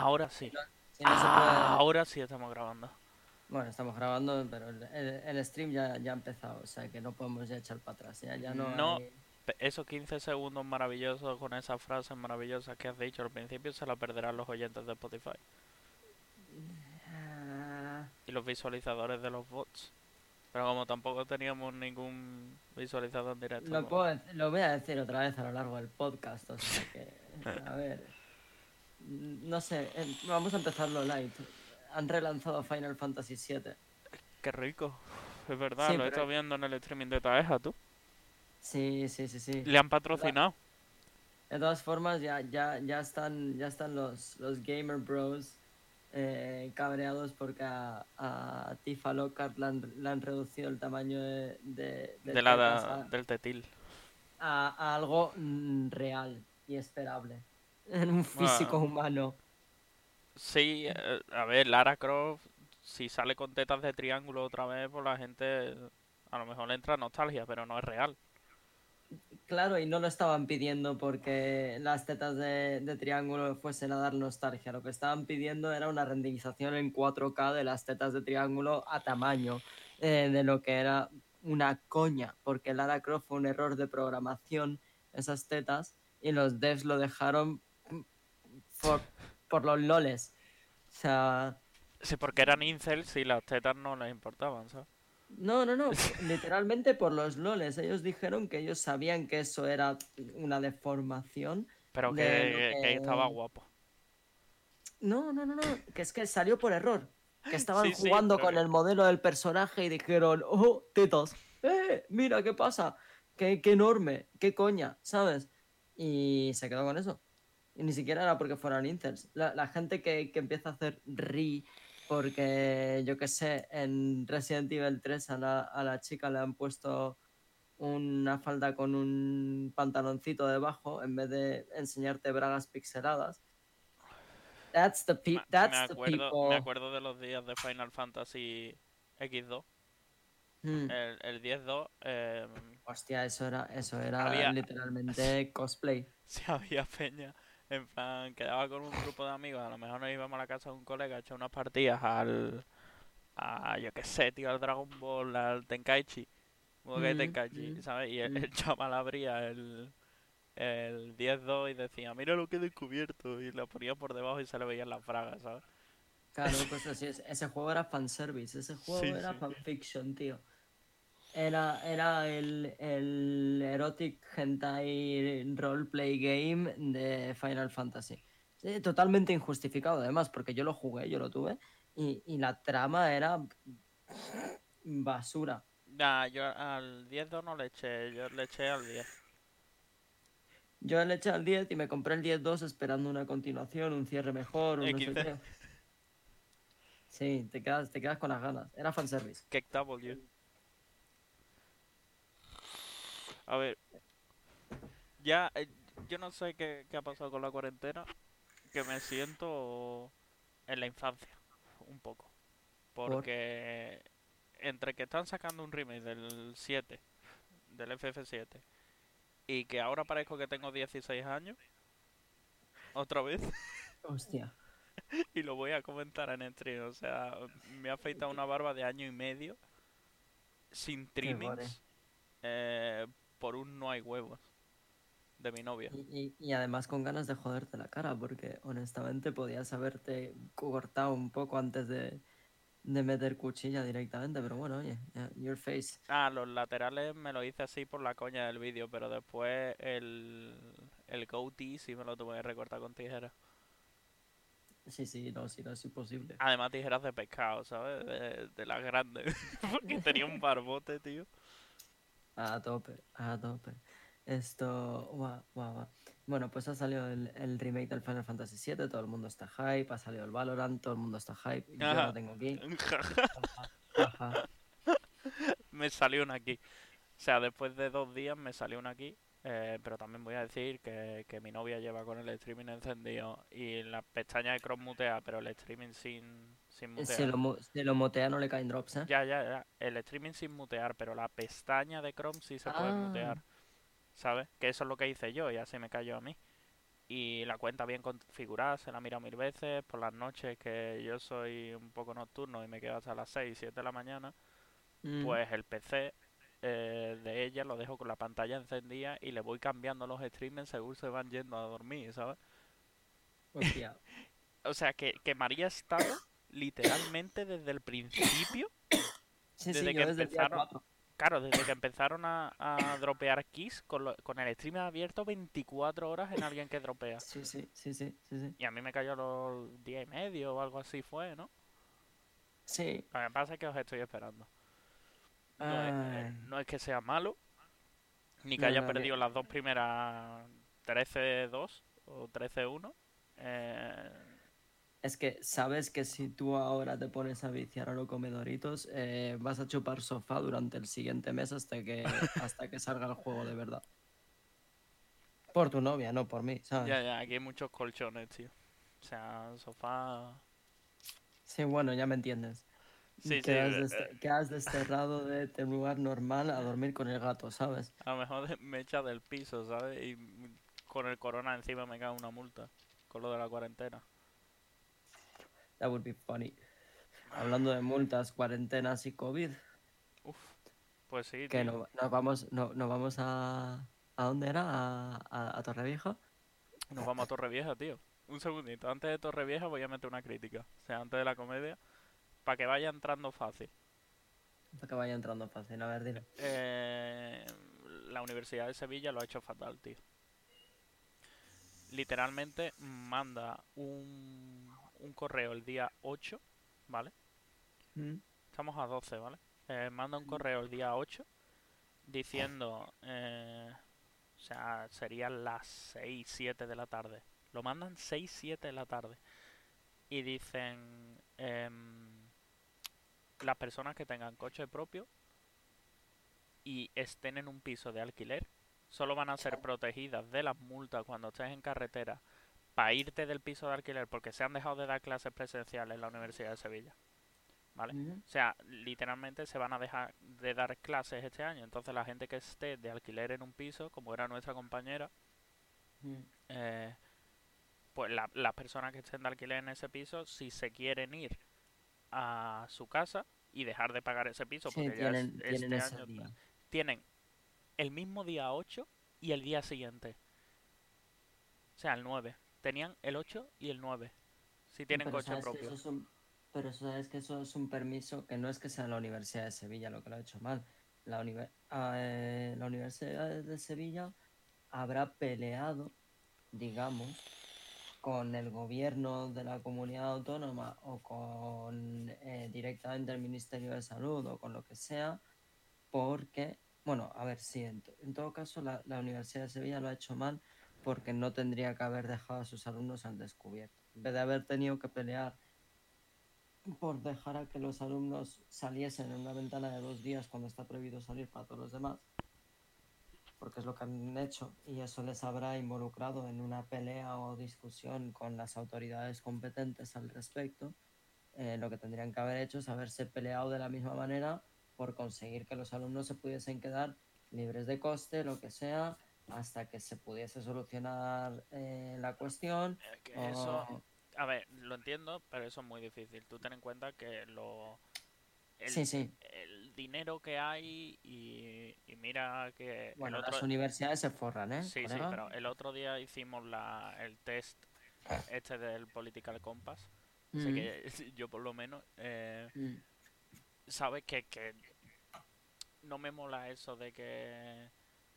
Ahora sí. Si no se Ah, puede- ahora sí estamos grabando. Bueno, estamos grabando, pero el, el- el stream ya, ya ha empezado, o sea que no podemos ya echar para atrás. Ya, ya no, No. hay- Esos 15 segundos maravillosos con esas frases maravillosas que has dicho al principio se la perderán los oyentes de Spotify. Ah, Y los visualizadores de los bots. Pero como tampoco teníamos ningún visualizador en directo. Lo, pues- puedo lo voy a decir otra vez a lo largo del podcast, o sea que, a ver, no sé, eh, vamos a empezarlo light. Han relanzado Final Fantasy VII. Qué rico. Es verdad, Sí, lo he pero- estado viendo en el streaming de Taeja, tú. Sí, sí, sí, sí. Le han patrocinado. De todas formas, ya, ya, ya están, ya están los, los Gamer Bros eh, cabreados porque a, a Tifa Lockhart le han, le han reducido el tamaño de, de, de De la, a- del tetil. a, a algo mm, real y esperable. En un físico Ah. humano. Sí, eh, a ver, Lara Croft, si sale con tetas de triángulo otra vez, pues la gente a lo mejor le entra nostalgia, pero no es real. Claro, y no lo estaban pidiendo porque las tetas de, de triángulo fuesen a dar nostalgia. Lo que estaban pidiendo era una renderización en 4K de las tetas de triángulo a tamaño eh, de lo que era una coña, porque Lara Croft fue un error de programación, esas tetas, y los devs lo dejaron por, por los loles. O sea, Sí, porque eran incels y las tetas no les importaban, ¿sabes? No, no, no, literalmente por los loles. Ellos dijeron que ellos sabían que eso era una deformación. Pero De que, que- estaba guapo. No, no, no, no, que es que salió por error. Que estaban Sí, jugando con que- el modelo del personaje y dijeron, oh, tetas, eh, mira, ¿qué pasa? Qué, qué enorme, qué coña, ¿sabes? Y se quedó con eso. Y ni siquiera era porque fueran incels. La, la gente que, que empieza a hacer re porque, yo qué sé, en Resident Evil 3 a la, a la chica le han puesto una falda con un pantaloncito debajo en vez de enseñarte bragas pixeladas. That's the, pe that's me, the acuerdo, people. me acuerdo de los días de Final Fantasy X2. Mm. El, el 10-2, eh, Hostia, eso era, eso era Había- literalmente cosplay. si había peña, en plan, quedaba con un grupo de amigos, a lo mejor nos íbamos a la casa de un colega a echar unas partidas al, a, yo qué sé, tío, al Dragon Ball, al Tenkaichi, Budokai Mm, Tenkaichi, mm, ¿sabes? Y el, mm. el chaval abría el, el 10-2 y decía, mira lo que he descubierto, y lo ponía por debajo y se le veían las fragas, ¿sabes? Claro, pues así es. Ese juego era fanservice, ese juego Sí, era sí. fanfiction, tío. Era, era el, el erotic hentai roleplay game de Final Fantasy. Sí, totalmente injustificado, además, porque yo lo jugué, yo lo tuve, y, y la trama era basura. Nah, yo al 10-2 no le eché, yo le eché al 10. Yo le eché al 10 y me compré el 10-2 esperando una continuación, un cierre mejor, un no sé qué. Sí, te quedas, te quedas con las ganas. Era fanservice. Kick W. A ver. Ya, eh, yo no sé qué, qué ha pasado con la cuarentena. Que me siento en la infancia. Un poco. Porque entre que están sacando un remake del 7, del FF7, y que ahora parezco que tengo 16 años. Otra vez. Hostia. y lo voy a comentar en stream. O sea, me ha afeitado una barba de año y medio sin trimmings eh, por un no hay huevos de mi novia. Y, y- y además con ganas de joderte la cara, porque honestamente podías haberte cortado un poco antes de, de meter cuchilla directamente, pero bueno, oye, your face. Ah, los laterales me lo hice así por la coña del vídeo, pero después el, el goatee sí me lo tuve que recortar con tijeras. Sí, sí, no, sí, no es imposible. Además tijeras de pescado, ¿sabes? De, de las grandes. Porque tenía un barbote, tío. A tope, a tope. Esto, guau, guau, guau. Bueno, pues ha salido el, el remake del Final Fantasy VII, todo el mundo está hype, ha salido el Valorant, todo el mundo está hype, yo Ajá. lo tengo aquí. Ajá. me salió una aquí. O sea, después de dos días me salió una aquí. eh, pero también voy a decir que, que mi novia lleva con el streaming encendido y la pestaña de Chrome mutea, pero el streaming sin, sin mutear. Si lo, mu- si lo motea no le caen drops, ¿eh? Ya, ya, ya. El streaming sin mutear, pero la pestaña de Chrome sí se puede Ah. mutear. ¿Sabes? Que eso es lo que hice yo y así me cayó a mí. y la cuenta bien configurada, se la mira mil veces, por las noches que yo soy un poco nocturno y me quedo hasta las 6, 7 de la mañana, Mm. pues el PC eh, de ella lo dejo con la pantalla encendida y le voy cambiando los streamers según se van yendo a dormir, ¿sabes? Hostia. O sea, que, que María estado literalmente desde el principio, Sí, Desde sí, que desde empezaron- 4. claro, desde que empezaron a, a dropear keys con, lo- con el streamer abierto 24 horas en alguien que dropea. Sí, sí, sí, sí, sí. Y a mí me cayó a los 10 y medio o algo así fue, ¿no? Sí. Lo que pasa es que os estoy esperando. No es, eh, no es que sea malo, ni que No, haya no, perdido las dos primeras 13-2 o 13-1. Eh, Es que sabes que si tú ahora te pones a viciar a los comedoritos, eh, vas a chupar sofá durante el siguiente mes hasta que, hasta que salga el juego de verdad. Por tu novia, no por mí, ¿sabes? ya, ya, aquí hay muchos colchones, tío. O sea, sofá. Sí, bueno, ya me entiendes. Sí, que, sí, has eh, deste- que has desterrado de tu lugar normal a dormir con el gato, ¿sabes? A lo mejor me echa del piso, ¿sabes? Y mm, con el corona encima me cae una multa. Con lo de la cuarentena. That would be funny. Hablando de multas, cuarentenas y COVID, Uf. Pues sí, que nos vamos, no, nos vamos a... ¿A dónde era? ¿A, a, a Torrevieja? Nos vamos a Torrevieja, tío. Un segundito. Antes de Torrevieja voy a meter una crítica. O sea, antes de la comedia. Para que vaya entrando fácil. Para que vaya entrando fácil, a ver, dile. Eh, la Universidad de Sevilla lo ha hecho fatal, tío. Literalmente manda un, un correo el día 8, ¿vale? Mm. Estamos a 12, ¿vale? Eh, manda un correo el día 8 diciendo, eh, o sea, serían las 6, 7 de la tarde. Lo mandan 6, 7 de la tarde. Y dicen, em, las personas que tengan coche propio y estén en un piso de alquiler solo van a ser protegidas de las multas cuando estés en carretera para irte del piso de alquiler porque se han dejado de dar clases presenciales en la Universidad de Sevilla. ¿Vale? O sea, literalmente se van a dejar de dar clases este año. Entonces la gente que esté de alquiler en un piso, como era nuestra compañera, eh, pues la- las personas que estén de alquiler en ese piso, si se quieren ir a su casa y dejar de pagar ese piso, Sí, porque ya es- tienen, tienen este año día. tienen el mismo día 8 y el día siguiente. O sea, el 9. Tenían el 8 y el 9. Si tienen Pero coche propio. eso es un- pero sabes que eso es un permiso que no es que sea la Universidad de Sevilla lo que lo ha hecho mal. La, ah, eh, la Universidad de Sevilla habrá peleado, digamos, con el gobierno de la comunidad autónoma o con eh, directamente el Ministerio de Salud o con lo que sea, porque, bueno, a ver, sí, en, to- en todo caso la, la Universidad de Sevilla lo ha hecho mal porque no tendría que haber dejado a sus alumnos al descubierto. En vez de haber tenido que pelear por dejar a que los alumnos saliesen en una ventana de dos días cuando está prohibido salir para todos los demás, porque es lo que han hecho y eso les habrá involucrado en una pelea o discusión con las autoridades competentes al respecto, eh, lo que tendrían que haber hecho es haberse peleado de la misma manera por conseguir que los alumnos se pudiesen quedar libres de coste, lo que sea, hasta que se pudiese solucionar eh, la cuestión. Eso, o- a ver, lo entiendo, pero eso es muy difícil. Tú ten en cuenta que lo, el, Sí, sí. el dinero que hay y, y mira que Bueno, el otro, las universidades se forran, ¿eh? sí, sí, pero el otro día hicimos la, el test este del Political Compass. Así Mm, que yo por lo menos eh, mm. sabes que, que no me mola eso de que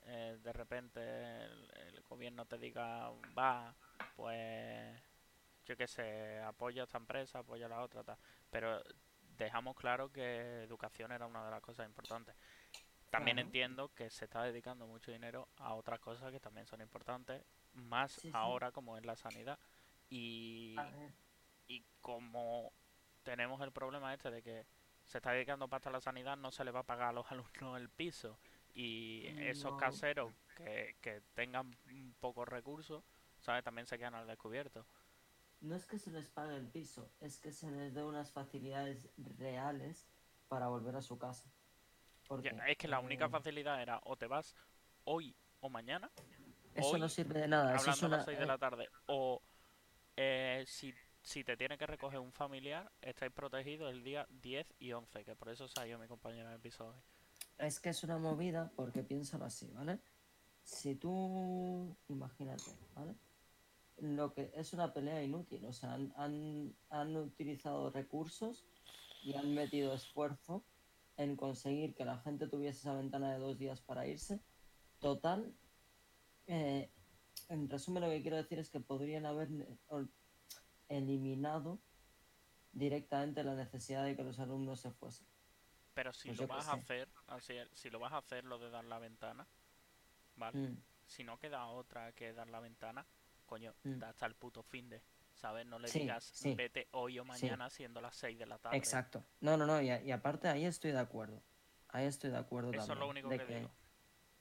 eh, de repente el, el gobierno te diga va pues yo qué sé apoya a esta empresa apoya a la otra tal pero dejamos claro que educación era una de las cosas importantes también Claro. entiendo que se está dedicando mucho dinero a otras cosas que también son importantes más Sí, sí. ahora como es la sanidad y y como tenemos el problema este de que se está dedicando pasta a la sanidad, no se le va a pagar a los alumnos el piso. Y esos No. caseros que, que tengan pocos recursos, ¿sabes? También se quedan al descubierto. No es que se les pague el piso, es que se les dé unas facilidades reales para volver a su casa. Ya, Porque, es que la única eh, facilidad era o te vas hoy o mañana Eso hoy, no sirve de nada. Eso es hablando a las 6 de eh, la tarde, o eh, si, si te tiene que recoger un familiar, estáis protegidos el día 10 y 11, que por eso salió mi compañera de piso hoy. Es que es una movida porque piénsalo así, ¿vale? Si tú, imagínate, ¿vale? Lo que es una pelea inútil, o sea, han, han, han utilizado recursos y han metido esfuerzo en conseguir que la gente tuviese esa ventana de dos días para irse. Total, eh, en resumen lo que quiero decir es que podrían haber ol- eliminado directamente la necesidad de que los alumnos se fuesen. Pero si Pues lo vas a hacer, así, si lo vas a hacer lo de dar la ventana, ¿vale? Mm. Si no queda otra que dar la ventana, coño, Mm. hasta el puto fin de, ¿sabes? No le Sí, digas sí. vete hoy o Sí. mañana siendo las 6 de la tarde. Exacto. No, no, no, y, aparte ahí estoy de acuerdo. Ahí estoy de acuerdo Eso es también. lo único de que digo.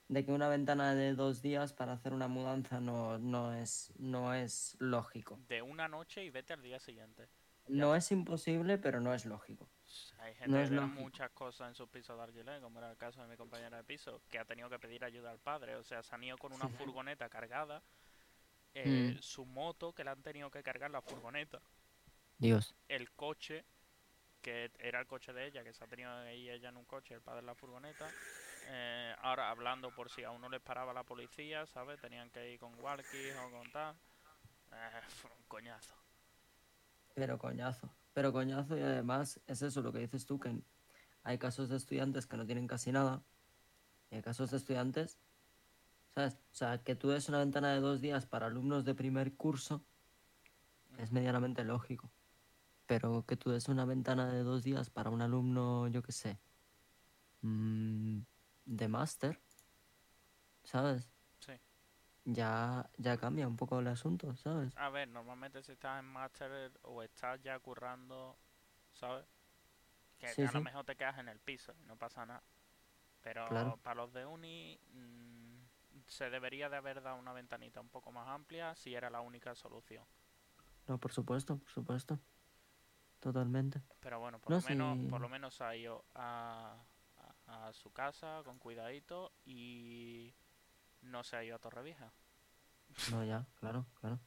de que una ventana de dos días para hacer una mudanza no, no, es, no es lógico. De una noche y vete al día siguiente. No es imposible, pero no es lógico. Hay gente No que es tiene lógico. muchas cosas en sus pisos de alquiler, como era el caso de mi compañera de piso, que ha tenido que pedir ayuda al padre. O sea, se han ido con una Sí. furgoneta cargada, eh, Mm. su moto, que le han tenido que cargar la furgoneta, Dios. el coche, que era el coche de ella, que se ha tenido que ir ella en un coche, el padre en la furgoneta. Eh, ahora hablando por si a uno les paraba la policía, ¿sabes? Tenían que ir con walkies o con tal. Eh, fue un coñazo. Pero coñazo. Pero coñazo y además es eso lo que dices tú, que hay casos de estudiantes que no tienen casi nada. Y hay casos de estudiantes, ¿sabes? O sea, que tú des una ventana de dos días para alumnos de primer curso es medianamente lógico. Pero que tú des una ventana de dos días para un alumno, yo qué sé, mm, de máster, ¿sabes? Ya, ya cambia un poco el asunto, ¿sabes? A ver, normalmente si estás en máster o estás ya currando, ¿sabes? Que Sí, a lo mejor te quedas en el piso y no pasa nada. Pero Claro. para los de uni mm, se debería de haber dado una ventanita un poco más amplia si era la única solución. No, por supuesto, por supuesto. Totalmente. Pero bueno, por No, lo menos, por lo menos ha ido a, a, a su casa con cuidadito y no se ha ido a Torrevieja. No, ya, claro, claro.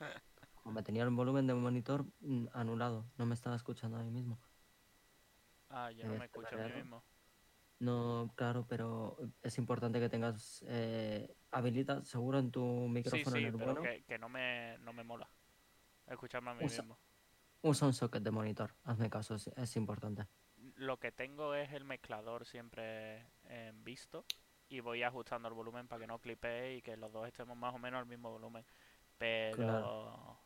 Como me tenía el volumen de monitor mm, anulado, no me estaba escuchando a mí mismo. Ah, yo no Debes me escucho a mí mismo. No, claro, pero es importante que tengas eh, habilita seguro en tu Sí, micrófono sí, en el pero bueno. que, que no me, no me mola escucharme a mí Usa- mismo. Usa un socket de monitor, hazme caso, es, es importante. Lo que tengo es el mezclador siempre en visto y voy ajustando el volumen para que no clipee y que los dos estemos más o menos al mismo volumen. Pero...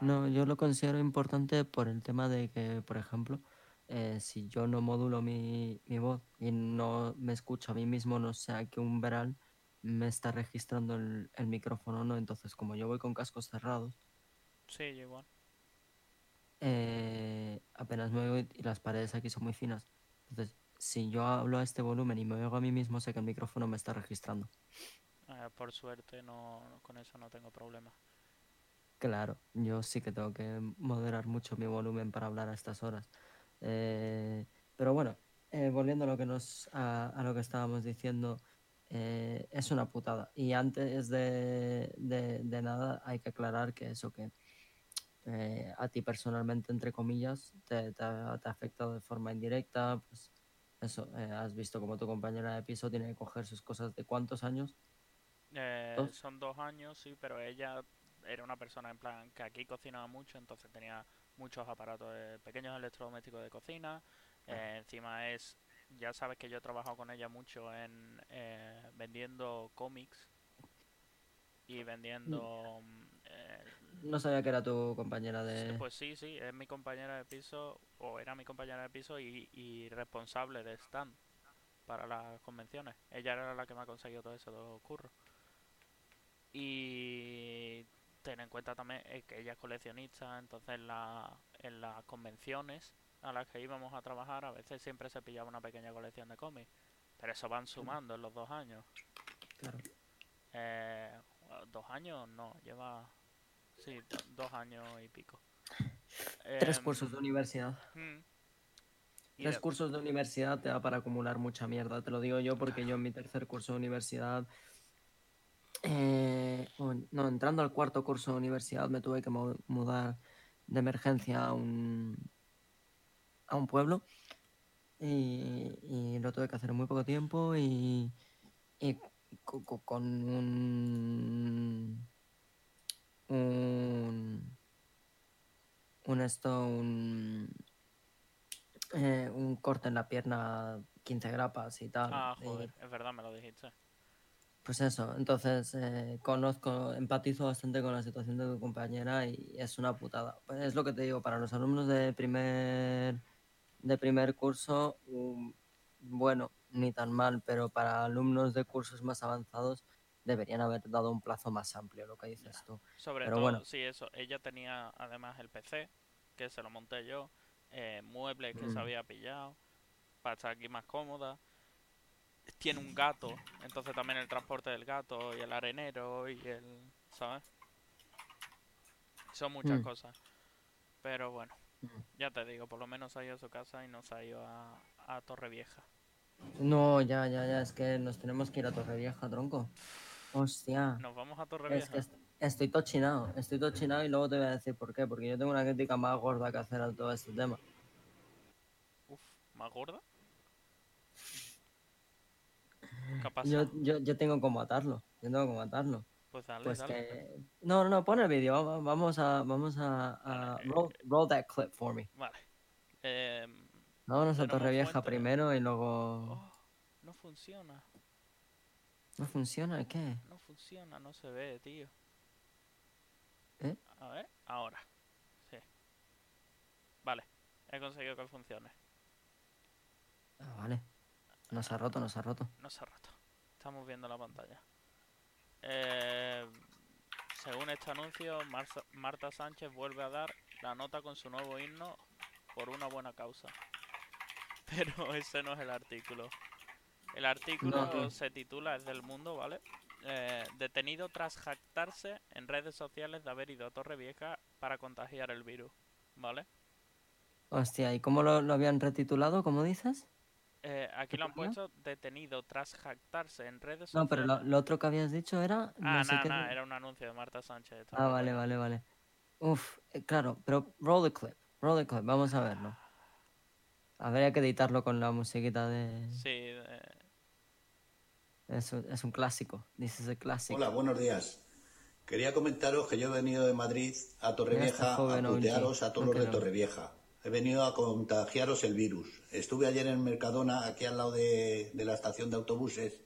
No, yo lo considero importante por el tema de que, por ejemplo, eh, si yo no modulo mi, mi voz y no me escucho a mí mismo, no sé a qué umbral me está registrando el, el micrófono, ¿no? Entonces, como yo voy con cascos cerrados, Sí, yo igual. eh, apenas me oigo y las paredes aquí son muy finas. Entonces, si yo hablo a este volumen y me oigo a mí mismo, sé que el micrófono me está registrando. Eh, por suerte no, con eso no tengo problema. Claro, yo sí que tengo que moderar mucho mi volumen para hablar a estas horas. Eh, pero bueno, eh, volviendo a lo que nos a, a lo que estábamos diciendo, eh, es una putada. Y antes de, de- de nada hay que aclarar que eso que eh, a ti personalmente, entre comillas, te, te te ha afectado de forma indirecta, pues eso, eh, has visto como tu compañera de piso tiene que coger sus cosas de cuántos años. Eh, ¿Dos? son dos años, sí, pero ella era una persona en plan que aquí cocinaba mucho, entonces tenía muchos aparatos, de- pequeños electrodomésticos de cocina. eh, encima es, ya sabes que yo he trabajado con ella mucho en eh, vendiendo cómics y vendiendo... mm, eh, No sabía que era tu compañera sí, de... pues sí, sí, es mi compañera de piso, o era mi compañera de piso y, y responsable de stand para las convenciones. Ella era la que me ha conseguido todo eso, los curros. Y ten en cuenta también eh, que ella es coleccionista, entonces en, la, en las convenciones a las que íbamos a trabajar a veces siempre se pillaba una pequeña colección de cómics. Pero eso van sumando en los dos años. Claro. Eh, dos años no, lleva... Sí, do- dos años y pico. Tres Em, cursos de universidad. mm. Tres de- cursos de universidad te da para acumular mucha mierda. Te lo digo yo porque yo en mi tercer curso de universidad Eh, no, entrando al cuarto curso de universidad me tuve que mu- mudar de emergencia a un, a un pueblo y, y lo tuve que hacer en muy poco tiempo y, y co- co- con un, un, un esto, un, eh, un corte en la pierna, 15 grapas y tal. Ah, y- joder, es verdad, me lo dijiste. pues eso, entonces eh, conozco, empatizo bastante con la situación de tu compañera y es una putada. Pues es lo que te digo, para los alumnos de primer, de primer curso, um, bueno, ni tan mal, pero para alumnos de cursos más avanzados deberían haber dado un plazo más amplio, lo que dices Ya. tú. Sobre Pero todo, bueno. sí, eso. Ella tenía además el PC, que se lo monté yo, eh, muebles que Mm. se había pillado, para estar aquí más cómoda. Tiene un gato, entonces también el transporte del gato y el arenero y el... ¿Sabes? Son muchas Mm. cosas. Pero bueno, Mm. ya te digo, por lo menos ha ido a su casa y no se ha ido a, a Torrevieja. No, ya, ya, ya, es que nos tenemos que ir a Torrevieja, tronco. Hostia. Nos vamos a Es Torrevieja. que est- estoy tochinado, estoy tochinado y luego te voy a decir por qué, porque yo tengo una crítica más gorda que hacer a todo este tema. Uf, ¿más gorda? ¿Qué Yo, yo, yo tengo como atarlo, yo tengo como atarlo. Pues dale, Pues dale. que... No, no, pon el vídeo, va- vamos a, vamos a, a Vale, roll, roll that clip for me. Vale. Em, Vámonos a Torrevieja primero y luego... oh, no funciona. ¿No funciona? ¿Qué? No funciona, no se ve, tío. ¿Eh? A ver, ahora. Sí. Vale, he conseguido que funcione. Ah, vale. No se ha roto, no se ha roto. No se ha roto. Estamos viendo la pantalla. Eh, según este anuncio, Marza- Marta Sánchez vuelve a dar la nota con su nuevo himno por una buena causa. Pero ese no es el artículo. El artículo No, no. se titula, es del mundo, ¿vale? Eh, detenido tras jactarse en redes sociales de haber ido a Torrevieja para contagiar el virus, ¿vale? Hostia, ¿y cómo lo, lo habían retitulado? ¿Cómo dices? Eh, aquí lo han puesto detenido tras jactarse en redes No, sociales. pero lo, lo otro que habías dicho era... Ah, no qué nada, de- era un anuncio de Marta Sánchez. Ah, no vale, vale, vale. Uf, eh, claro, pero roll the clip, roll the clip, vamos a verlo. Habría que editarlo con la musiquita de... Sí, eh, Es, un- es un clásico. Hola, buenos días. Quería comentaros que yo he venido de Madrid a Torrevieja a putearos a todos No los de. Torrevieja. He venido a contagiaros el virus. Estuve ayer en Mercadona, aquí al lado de, de la estación de autobuses,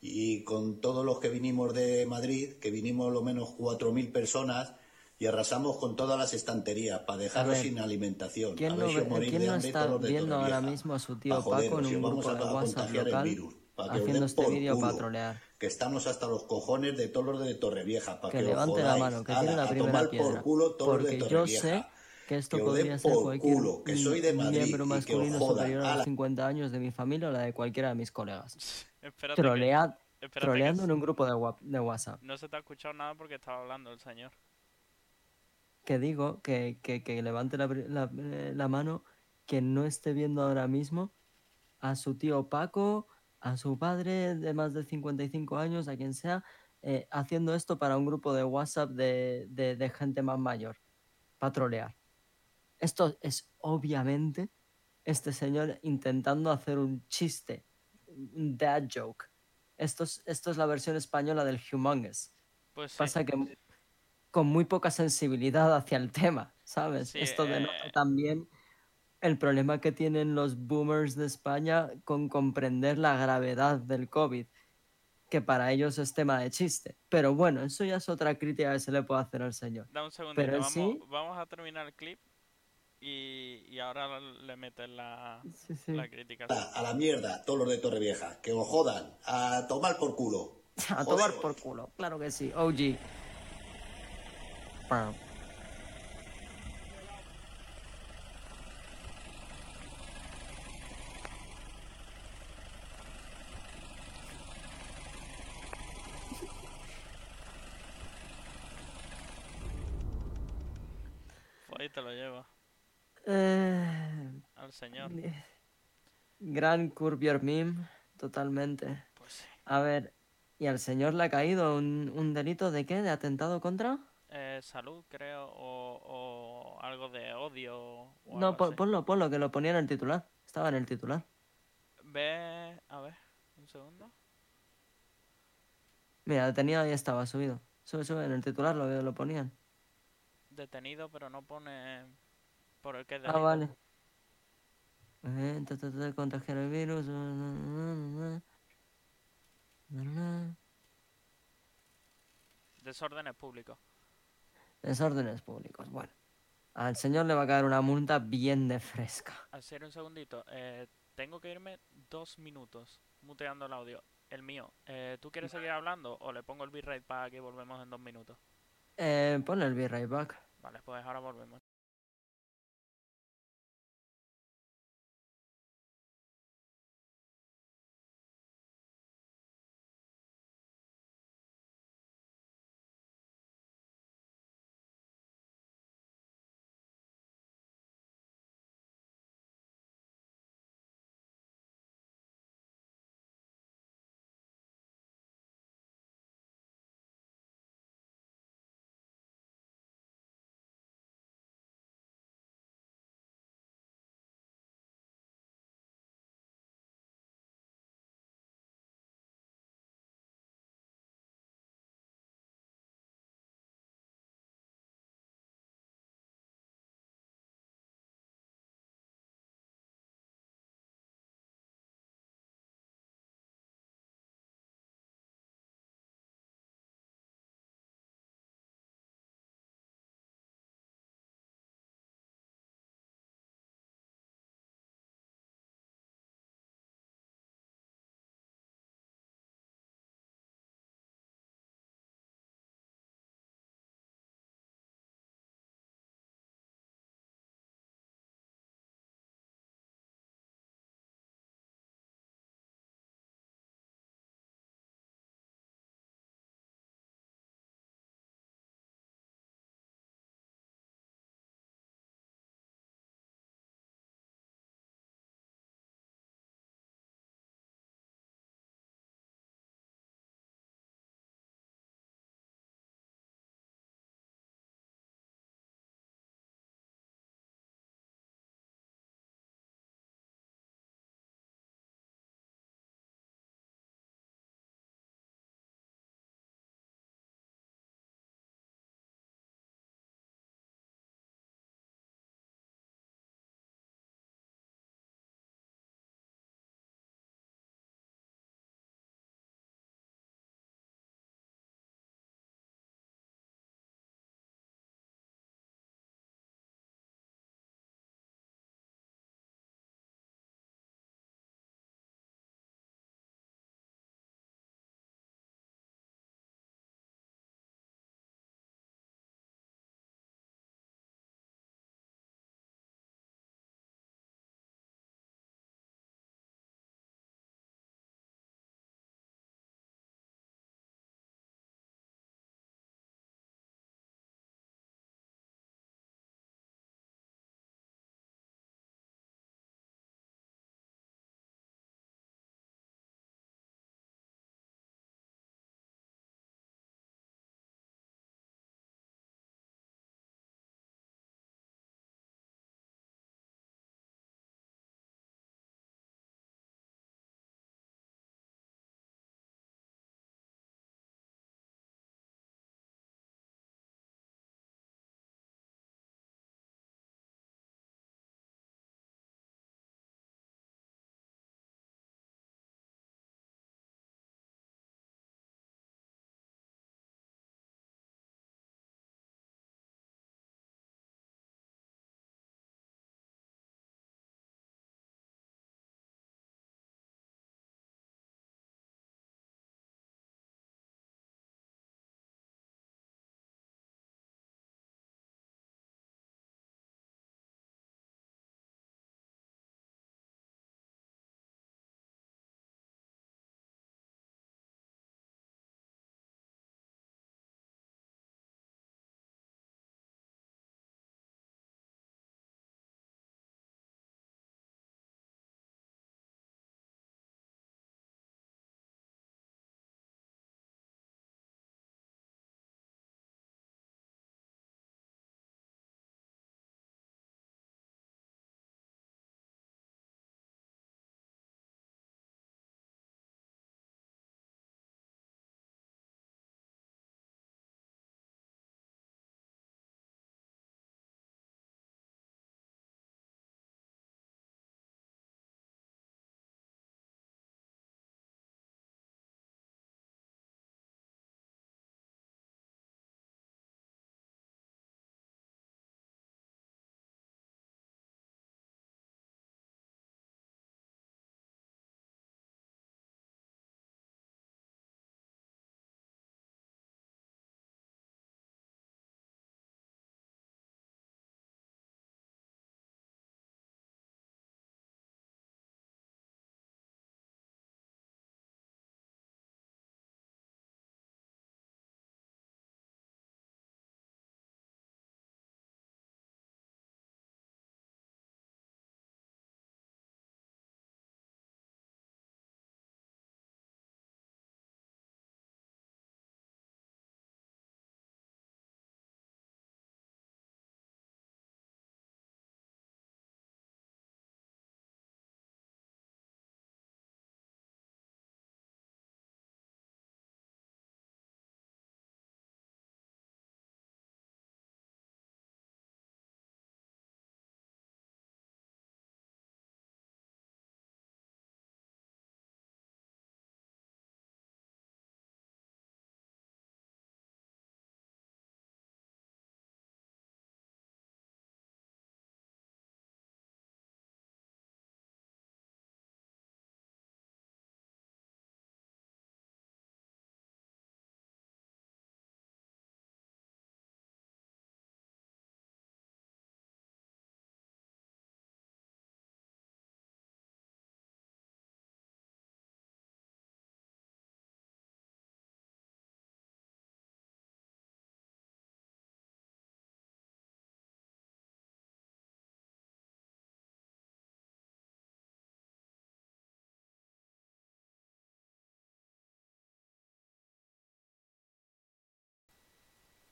y con todos los que vinimos de Madrid, que vinimos lo menos 4.000 personas, y arrasamos con todas las estanterías para dejaros ver, sin alimentación. ¿Quién a no, ver si ve- morís quién de no está viendo ahora mismo a su tío Paco en si un grupo a de WhatsApp contagiar el local virus, pa' que os haciendo este vídeo para trolear? que estamos hasta los cojones de todos los de Torrevieja. Para Que que, levante la mano, que Ala, tiene la primera piedra. por culo todos los de Porque yo sé que esto Que podría ser por cualquier culo, que soy de Madrid miembro que masculino jodan. superior a los Ala. 50 años de mi familia o la de cualquiera de mis colegas. espérate que, Trolea- espérate que troleando s- en un grupo de, wa- de WhatsApp. no se te ha escuchado nada porque estaba hablando el señor. Que digo que, que, que levante la, la- eh, la mano que no esté viendo ahora mismo a su tío Paco, a su padre de más de 55 años, a quien sea, eh, haciendo esto para un grupo de WhatsApp de, de- de gente más mayor, para trolear. Esto es obviamente este señor intentando hacer un chiste, un dad joke. Esto es, esto es la versión española del Humongous. Pues sí, Pasa que con muy poca sensibilidad hacia el tema, ¿sabes? Sí, Esto denota eh, también el problema que tienen los boomers de España con comprender la gravedad del COVID, que para ellos es tema de chiste. Pero bueno, eso ya es otra crítica que se le puede hacer al señor. da un segundito. pero Vamos, sí- vamos a terminar el clip y, y ahora le meten la, Sí, sí. la crítica. Ala, a la mierda, todos los de Torrevieja. Que os jodan. A tomar por culo. A tomar Joderos. por culo, claro que sí. OG. Pam. Ahí te lo lleva Eh, al señor. gran Curb Your Meme, totalmente. Pues sí. A ver, ¿Y al señor le ha caído un, un delito de qué? ¿De atentado contra? Eh, salud, creo, o, o algo de odio. O No, algo pon- así. ponlo, ponlo, que lo ponía en el titular. Estaba en el titular. Ve, a ver, un segundo. Mira, detenido ahí estaba, subido. Sube, sube, en el titular lo, lo ponían. Detenido, pero no pone por el que es Ah, delito. vale. Eh, ta, ta, ta, contagiar el virus. Desórdenes públicos. Desórdenes públicos. Bueno. Al señor le va a caer una multa bien de fresca. Así un segundito. eh, tengo que irme dos minutos muteando el audio. El mío. Eh, ¿Tú quieres seguir hablando o le pongo el bitrate para que volvemos en dos minutos? Eh, ponle el B-Right back. Vale, pues ahora volvemos.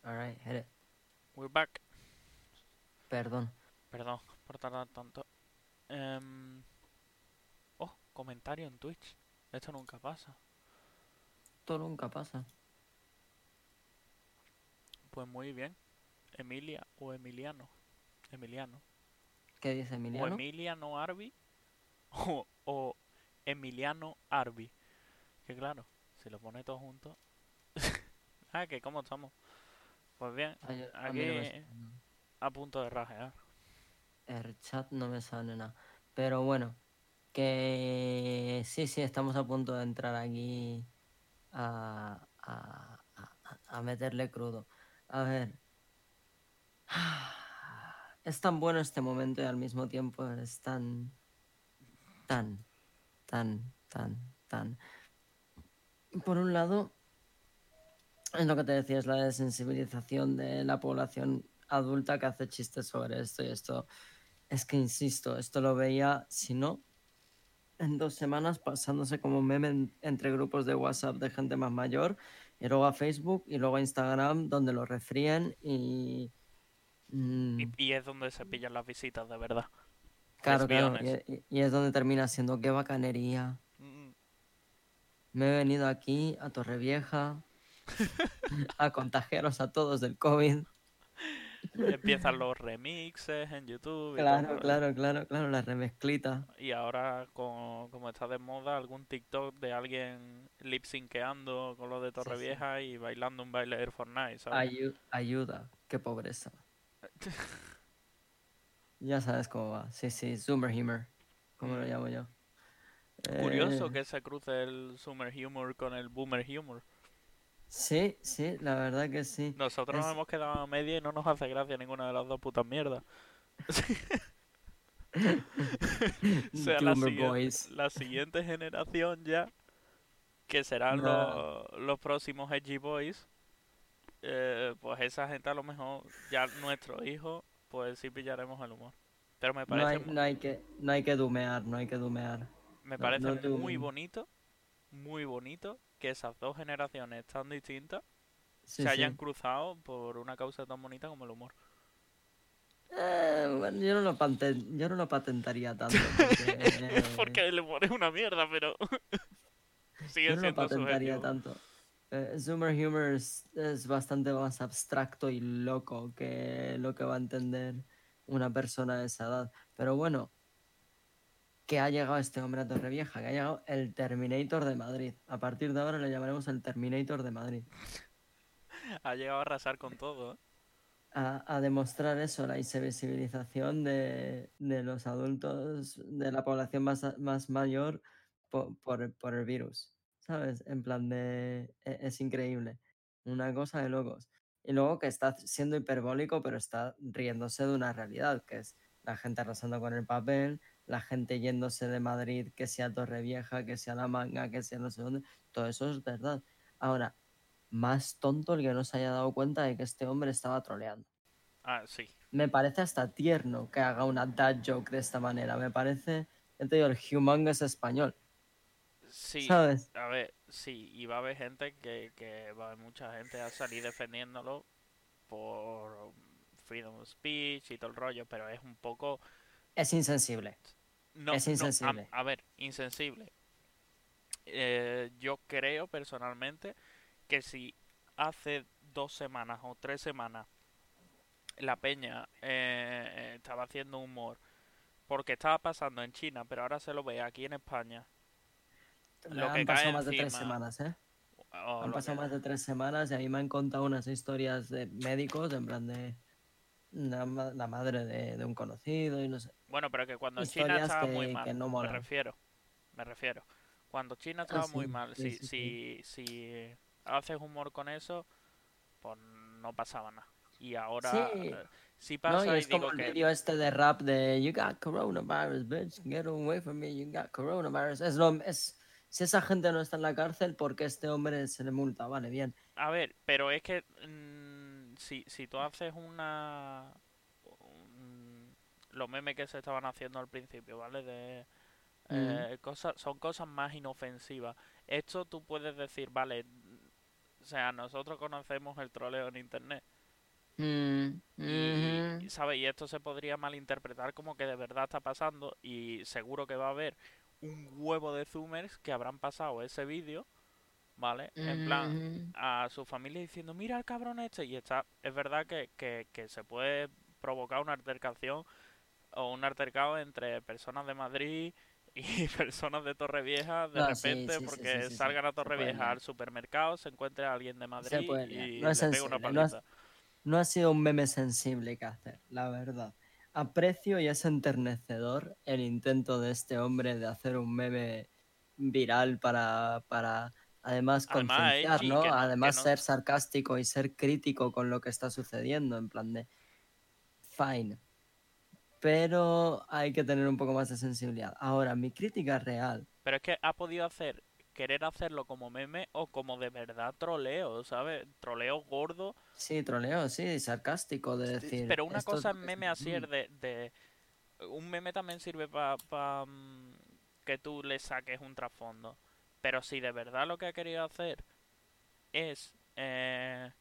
Alright, hit it. We're back. Perdón. Perdón por tardar tanto. Em, Oh, comentario en Twitch. Esto nunca pasa. Esto nunca pasa. Pues muy bien. Emilia o Emiliano. Emiliano. ¿Qué dice O Emiliano? Emiliano Arbi o, o Emiliano Arbi. Que claro, si lo pone todo junto. ah, que cómo estamos. Pues bien, Ay, a no aquí sale nada. a punto de rajear. El chat no me sale nada. Pero bueno, que sí, sí, estamos a punto de entrar aquí a, a, a- a meterle crudo. A ver. Es tan bueno este momento y al mismo tiempo es tan, tan, tan, tan, tan. Por un lado, es lo que te decía, es la desensibilización de la población adulta que hace chistes sobre esto y esto. Es que insisto, esto lo veía, si no, en dos semanas pasándose como meme en- entre grupos de WhatsApp de gente más mayor, y luego a Facebook y luego a Instagram, donde lo refríen y. mm, Y, y es donde se pillan las visitas, de verdad. claro, claro, y, y- y es donde termina siendo qué bacanería. Mm, Me he venido aquí a Torrevieja a contagiaros a todos del COVID. Empiezan los remixes en YouTube. Claro, todo. claro, claro, claro, la remezclita. Y ahora, como está de moda, algún TikTok de alguien lip synqueando con lo de Torrevieja y bailando un baile de Fortnite, ¿sabes? Ayu- ayuda, qué pobreza. Ya sabes cómo va. Sí, sí, Zoomer Humor, como lo Mm. llamo yo. Curioso Eh, que se cruce el Summer Humor con el Boomer Humor. Sí, sí, la verdad que sí. Nosotros nos hemos quedado a media y no nos hace gracia ninguna de las dos putas mierdas. O sea, la, siguiente- la siguiente generación ya, que serán los, los próximos Edgy Boys, eh, pues esa gente a lo mejor, ya nuestros hijos, pues sí pillaremos el humor. Pero me No parece, hay, mu- no hay que, no hay que dumear, no hay que dumear. me no- parece no muy bonito, muy bonito que esas dos generaciones tan distintas Sí, se sí. hayan cruzado por una causa tan bonita como el humor. Eh, bueno, yo, no lo paten- yo no lo patentaría tanto. Porque, Porque el humor es una mierda, pero sigue yo no lo siendo patentaría subjetivo. tanto. Eh, Zoomer Humor es, es bastante más abstracto y loco que lo que va a entender una persona de esa edad. Pero bueno, que ha llegado este hombre a Torrevieja, que ha llegado el Terminator de Madrid. A partir de ahora le llamaremos el Terminator de Madrid. Ha llegado a arrasar con todo. ¿eh? a, a demostrar eso, la invisibilización de, de los adultos, de la población más, más mayor po- por, por el virus, ¿sabes? En plan de... e- Es, increíble, una cosa de locos. Y luego que está siendo hiperbólico, pero está riéndose de una realidad, que es la gente arrasando con el papel, la gente yéndose de Madrid, que sea Torrevieja, que sea La Manga, que sea no sé dónde, todo eso es verdad. Ahora, más tonto el que no se haya dado cuenta de que este hombre estaba troleando. Ah, sí. Me parece hasta tierno que haga una dad joke de esta manera. Me parece, ya te digo, el humongous español. Sí, ¿Sabes? a ver, sí, y va a haber gente que, que va a haber mucha gente a salir defendiéndolo por freedom of speech y todo el rollo, pero es un poco... Es insensible. No, Es no, a- insensible. a, ver, insensible. Eh, yo creo personalmente que si hace dos semanas o tres semanas la peña eh, estaba haciendo humor porque estaba pasando en China, pero ahora se lo ve aquí en España. Lo Han que pasado más de tres semanas, ¿eh? Han pasado que- más de tres semanas y a mí me han contado unas historias de médicos, en plan de la, la madre de, de un conocido y no sé. Bueno, pero que cuando China estaba que- muy mal, no me refiero, me refiero. Cuando China estaba muy sí, mal, sí, si, sí, si, si haces humor con eso, pues no pasaba nada. Y ahora Sí. eh, sí No, pasa y y es como el que este de rap de You got coronavirus, bitch, get away from me, you got coronavirus. Es lo, es, si esa gente no está en la cárcel, ¿por qué este hombre se le multa? Vale, bien. A ver, pero es que mm, si, si tú haces una... un- los memes que se estaban haciendo al principio, ¿vale? De, Mm. eh, cosas, son cosas más inofensivas. Esto tú puedes decir, vale, o sea, nosotros conocemos el troleo en internet, Mm, Y. ¿sabes? Y esto se podría malinterpretar como que de verdad está pasando y seguro que va a haber un huevo de zoomers que habrán pasado ese vídeo, ¿vale? En plan, Ujú. a su familia diciendo, mira el cabrón este. Y está, es verdad que, que, que se puede provocar una altercación o un altercado entre personas de Madrid y personas de Torrevieja de No, repente sí, sí, sí, porque sí, salgan a Torrevieja al supermercado, se encuentre alguien de Madrid y No le pega una. No, paliza. no ha sido un meme sensible que hacer, la verdad. Aprecio y es enternecedor el intento de este hombre de hacer un meme viral para, para además Además, concienciar, ¿no? que no, que Además no, ser sarcástico y ser crítico con lo que está sucediendo, en plan de fine. Pero hay que tener un poco más de sensibilidad. Ahora, mi crítica real. Pero es que ha podido hacer, querer hacerlo como meme o como de verdad troleo, ¿sabes? Troleo gordo. Sí, troleo, sí, sarcástico de decir. Pero una esto cosa es es- meme así, mm, es de, de... Un meme también sirve para que tú le saques un trasfondo. Pero si de verdad lo que ha querido hacer es... eh,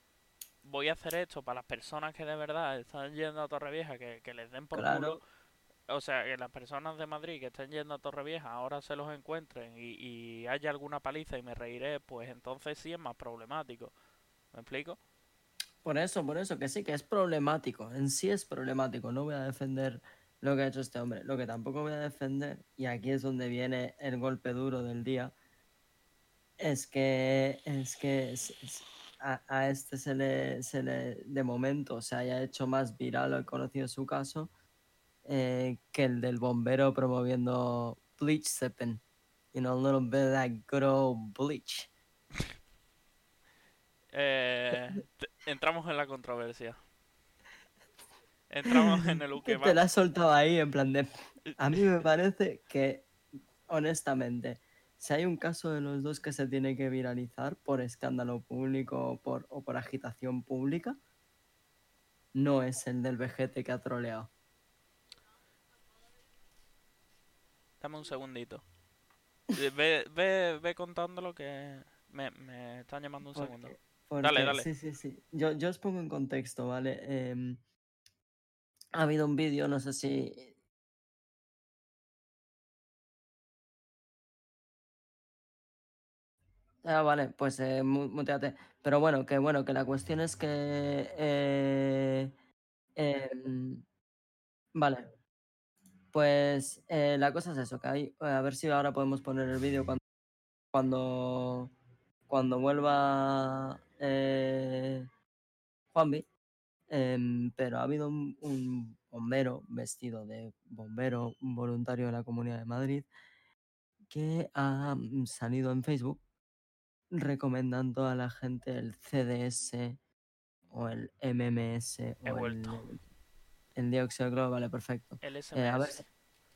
voy a hacer esto para las personas que de verdad están yendo a Torrevieja, que, que les den por culo. Claro, O sea, que las personas de Madrid que estén yendo a Torrevieja ahora se los encuentren y, y haya alguna paliza y me reiré, pues entonces sí es más problemático. ¿Me explico? por eso, por eso, que sí, que es problemático. En sí es problemático. No voy a defender lo que ha hecho este hombre. Lo que tampoco voy a defender, y aquí es donde viene el golpe duro del día, es que, es que es- es- a, a este se le, se le, de momento, se haya hecho más viral o he conocido su caso, eh, que el del bombero promoviendo bleach sipping. You know, a little bit of that good old bleach. Eh, entramos en la controversia. Entramos en el que te la has soltado ahí en plan de... A mí me parece que, honestamente, si hay un caso de los dos que se tiene que viralizar por escándalo público o por, o por agitación pública, no es el del vejete que ha troleado. Dame un segundito. Eh, Ve, ve, ve contándolo que me, me están llamando un segundo. Porque- Dale, dale. Sí, sí, sí. Yo, yo os pongo en contexto, ¿vale? Em, ha habido un vídeo, no sé si... Ah, vale, pues eh, mu- muteate. Pero bueno, que bueno, que la cuestión es que... eh, em, vale, pues eh, la cosa es eso, que hay... A ver si ahora podemos poner el vídeo cuando, cuando, cuando vuelva eh, Juanvi. Em, pero ha habido un, un bombero vestido de bombero voluntario de la Comunidad de Madrid que ha mm, salido en Facebook recomendando a la gente el CDS o el MMS He o el, vuelto. el dióxido de cloro, vale, perfecto. El Eh, a ver, SMS. si-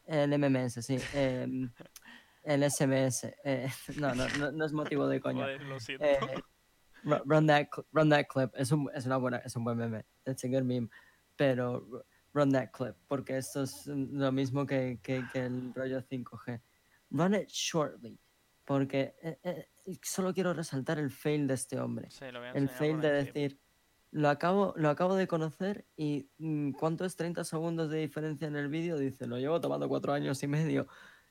el MMS, sí. em, el SMS. eh, no, no, no, no es motivo de coña. Joder, lo siento. Eh, ru- run, that, run that clip. Es un, es una buena, es un buen meme. A good meme. Pero ru- run that clip. Porque esto es lo mismo que, que, que el rollo 5G. Run it shortly. Porque eh, eh, solo quiero resaltar el fail de este hombre. Sí, lo voy a El fail de decir, lo acabo, lo acabo de conocer y mm, ¿cuánto es 30 segundos de diferencia en el vídeo? Dice, lo llevo tomando cuatro años y medio.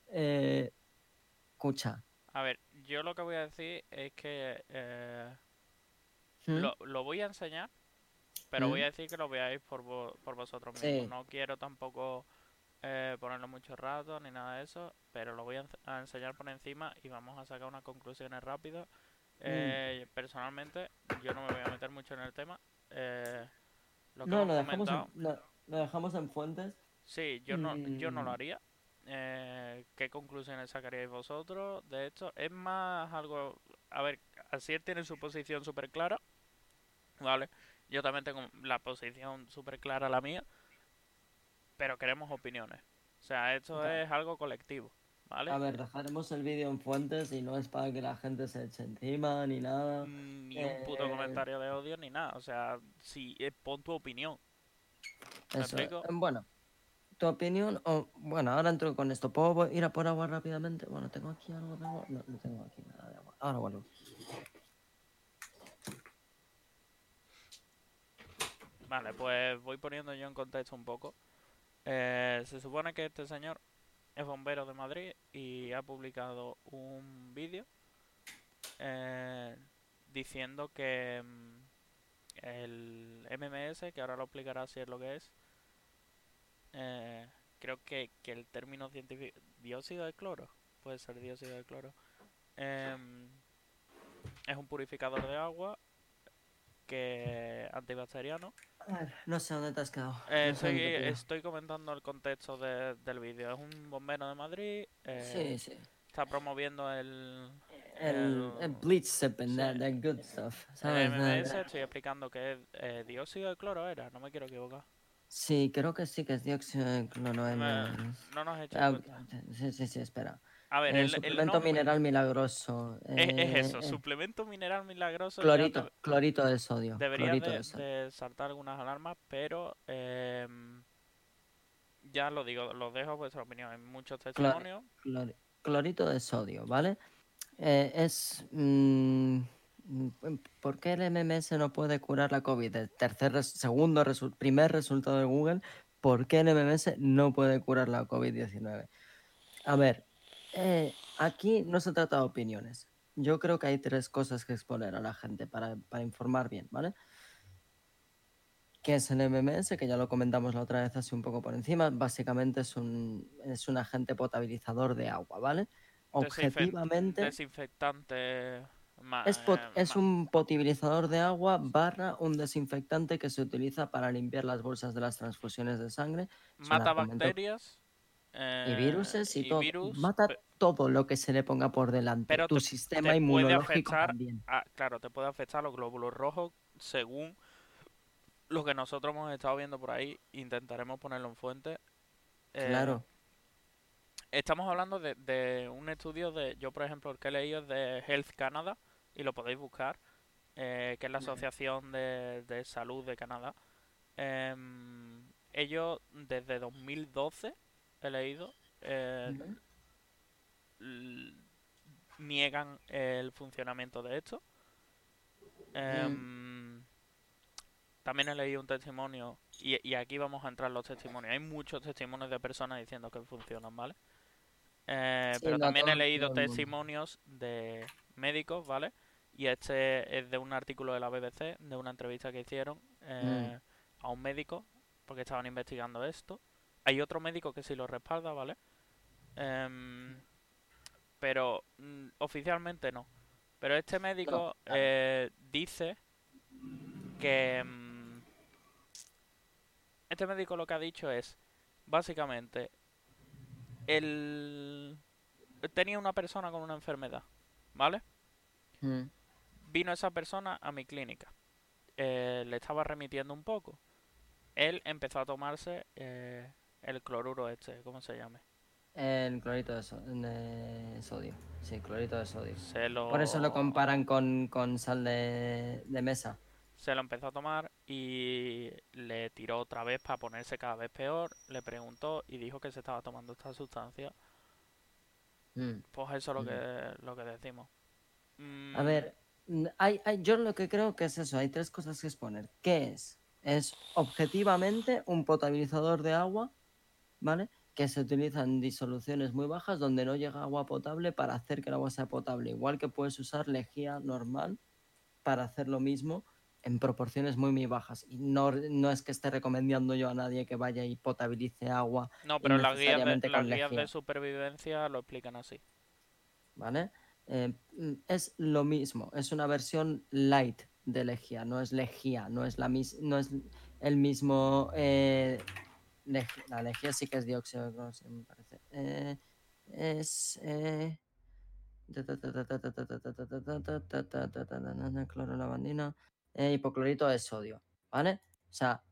Eh, escucha. A ver, yo lo que voy a decir es que eh, ¿Mm? lo, lo voy a enseñar, pero voy ¿Mm? a decir que lo veáis por, vo- por vosotros Sí. mismos. No quiero tampoco eh, ponerlo mucho rato ni nada de eso, pero lo voy a, ense- a enseñar por encima y vamos a sacar unas conclusiones rápidas. Mm. Eh, Personalmente, yo no me voy a meter mucho en el tema. Eh, lo que No, hemos lo dejamos, en, comentado, lo, lo dejamos en fuentes. sí, yo no, yo no lo haría. Eh, ¿Qué conclusiones sacaríais vosotros de esto? Es más algo... A ver, Asier tiene su posición súper clara, ¿vale? Yo también tengo la posición súper clara, la mía, pero queremos opiniones. O sea, esto es algo colectivo, ¿vale? A ver, dejaremos el vídeo en fuentes y no es para que la gente se eche encima ni nada. Mm, Ni un puto Eh, comentario de odio ni nada. O sea, si eh, pon tu opinión. ¿Me Eso, explico? Bueno, tu opinión, o bueno, ahora entro con esto. ¿Puedo ir a por agua rápidamente? Bueno, tengo aquí algo de agua. No, no tengo aquí nada de agua. Ahora vuelvo. Vale, pues voy poniendo yo en contexto un poco. Eh, se supone que este señor es bombero de Madrid y ha publicado un vídeo eh, diciendo que mm, el MMS, que ahora lo explicará si es lo que es, eh, creo que, que el término científico, dióxido de cloro, puede ser dióxido de cloro, em, es un purificador de agua que antibacteriano. No sé dónde te has quedado. Eh, No sé estoy, te comentando el contexto de- del vídeo. Es un bombero de Madrid. eh, Sí, sí. Está promoviendo el, El, el- el Blitzsteppen, sí. that, good stuff. ¿sabes? MMS. Nada. Estoy explicando que es eh, dióxido de cloro, era. No me quiero equivocar. Sí, creo que sí que es dióxido de cloro. Me- M. no nos he hecho Ah, sí, sí, sí, espera. A ver, Eh, el, el suplemento nombre mineral milagroso. es, es eh, eso. eh, Suplemento mineral milagroso. clorito, clorito de sodio. Debería de, de sodio. de saltar algunas alarmas, pero em, ya lo digo, lo dejo a vuestra opinión. Hay muchos testimonios. Clori- clorito de sodio, ¿vale? Eh, es... mm, ¿Por qué el MMS no puede curar la COVID? El tercer, segundo, resu- primer resultado de Google, ¿por qué el MMS no puede curar la COVID-19? A ver, eh, aquí no se trata de opiniones. Yo creo que hay tres cosas que exponer a la gente para, para informar bien, ¿vale? ¿Qué es el MMS? Que ya lo comentamos la otra vez así un poco por encima. Básicamente es un, es un agente potabilizador de agua, ¿vale? Objetivamente Desinfectante. es, eh, es un potabilizador de agua barra un desinfectante que se utiliza para limpiar las bolsas de las transfusiones de sangre mata argumento- y eh, viruses y, todo. virus, Mata todo lo que se le ponga por delante. pero tu te- sistema te puede inmunológico afectar también. Claro, te puede afectar los glóbulos rojos según lo que nosotros hemos estado viendo por ahí. Intentaremos ponerlo en fuente. Eh, Claro. Estamos hablando de, de un estudio de, yo por ejemplo, el que he leído es de Health Canada y lo podéis buscar, eh, que es la. Asociación de, de Salud de Canadá. Em, ellos desde 2012, he leído, eh, niegan el funcionamiento de esto. Em, también he leído un testimonio, y, y aquí vamos a entrar los testimonios. Hay muchos testimonios de personas diciendo que funcionan, ¿vale? Eh, Sí, pero también he leído testimonios de médicos, ¿vale? Y este es de un artículo de la BBC, de una entrevista que hicieron eh, a un médico, porque estaban investigando esto. Hay otro médico que sí lo respalda, ¿vale? Em, pero mm, oficialmente no. Pero este médico eh, dice que mm, este médico lo que ha dicho es básicamente el tenía una persona con una enfermedad, ¿vale? Mm. Vino esa persona a mi clínica. Eh, le estaba remitiendo un poco. Él empezó a tomarse eh, el cloruro este, ¿cómo se llame? El clorito de, so- de sodio. Sí, clorito de sodio. Se lo, Por eso lo comparan con, con sal de, de mesa. se lo empezó a tomar y le tiró otra vez para ponerse cada vez peor. Le preguntó y dijo que se estaba tomando esta sustancia. Mm. Pues eso es lo Mm. que, lo que decimos. A Mm, ver, mm, hay, hay- yo lo que creo que es eso, hay tres cosas que exponer. ¿Qué es? Es objetivamente un potabilizador de agua, ¿vale? Que se utiliza en disoluciones muy bajas donde no llega agua potable para hacer que el agua sea potable. Igual que puedes usar lejía normal para hacer lo mismo en proporciones muy, muy bajas. Y no, no es que esté recomendando yo a nadie que vaya y potabilice agua, No, pero las guías, de, las guías supervivencia lo explican así. ¿vale? Eh, mm, es lo mismo, es una versión light de lejía, no es lejía, no es la mis no es el mismo eh, la lejía sí que es dióxido de cromo, sí, me parece. Eh, es. Eh, cloro. Eh, hipoclorito de sodio, ¿vale? O sea,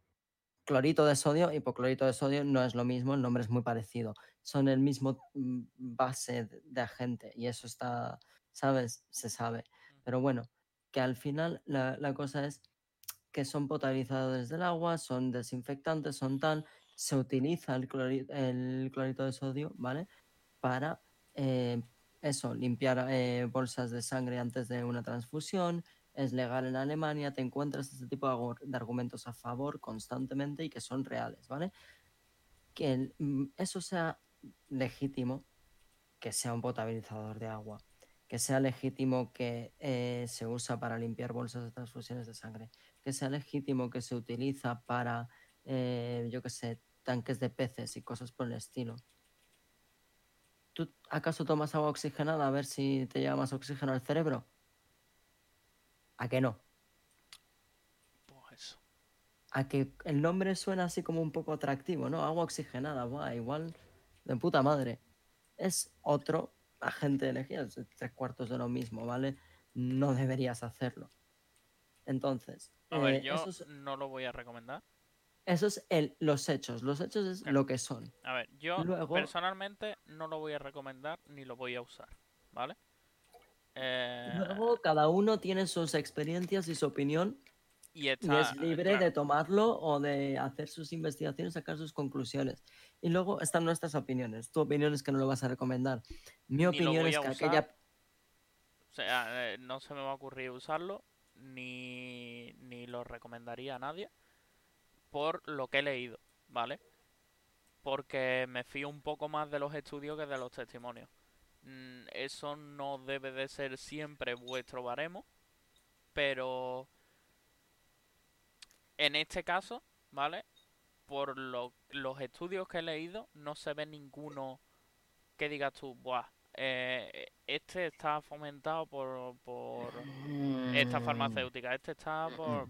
clorito de sodio, hipoclorito de sodio no es lo mismo, el nombre es muy parecido. Son el mismo base de agente y eso está, ¿sabes? Se sabe. Pero bueno, que al final la, la cosa es que son potabilizadores del agua, son desinfectantes, son tal. Se utiliza el, clori- el clorito de sodio, ¿vale? Para eh, eso, limpiar eh, bolsas de sangre antes de una transfusión, es legal en Alemania, te encuentras este tipo de, argumentos a favor constantemente y que son reales, ¿vale? Que mm, eso sea legítimo, que sea un potabilizador de agua, que sea legítimo que eh, se usa para limpiar bolsas de transfusiones de sangre, que sea legítimo que se utiliza para, eh, yo qué sé, tanques de peces y cosas por el estilo. ¿Tú acaso tomas agua oxigenada a ver si te lleva más oxígeno al cerebro? ¿A que no? Pues eso. A que el nombre suena así como un poco atractivo, ¿no? Agua oxigenada, buah, igual de puta madre. Es otro agente de energía, es tres cuartos de lo mismo, ¿vale? No deberías hacerlo. Entonces, A ver, eh, yo eso es, no lo voy a recomendar. eso es el, los hechos. Los hechos es Claro. lo que son. A ver, yo Luego- personalmente no lo voy a recomendar ni lo voy a usar, ¿vale? Eh, Luego, cada uno tiene sus experiencias y su opinión y es libre claro, de tomarlo o de hacer sus investigaciones, sacar sus conclusiones. Y luego están nuestras opiniones. Tu opinión es que no lo vas a recomendar. Mi opinión es que usar. aquella... O sea, eh, no se me va a ocurrir usarlo, ni, ni lo recomendaría a nadie, por lo que he leído, ¿vale? Porque me fío un poco más de los estudios que de los testimonios. Mm, Eso no debe de ser siempre vuestro baremo, pero en este caso, ¿vale? Por lo- los estudios que he leído, no se ve ninguno que digas tú, Buah, eh, este está fomentado por, por esta Mm. farmacéutica, este está por...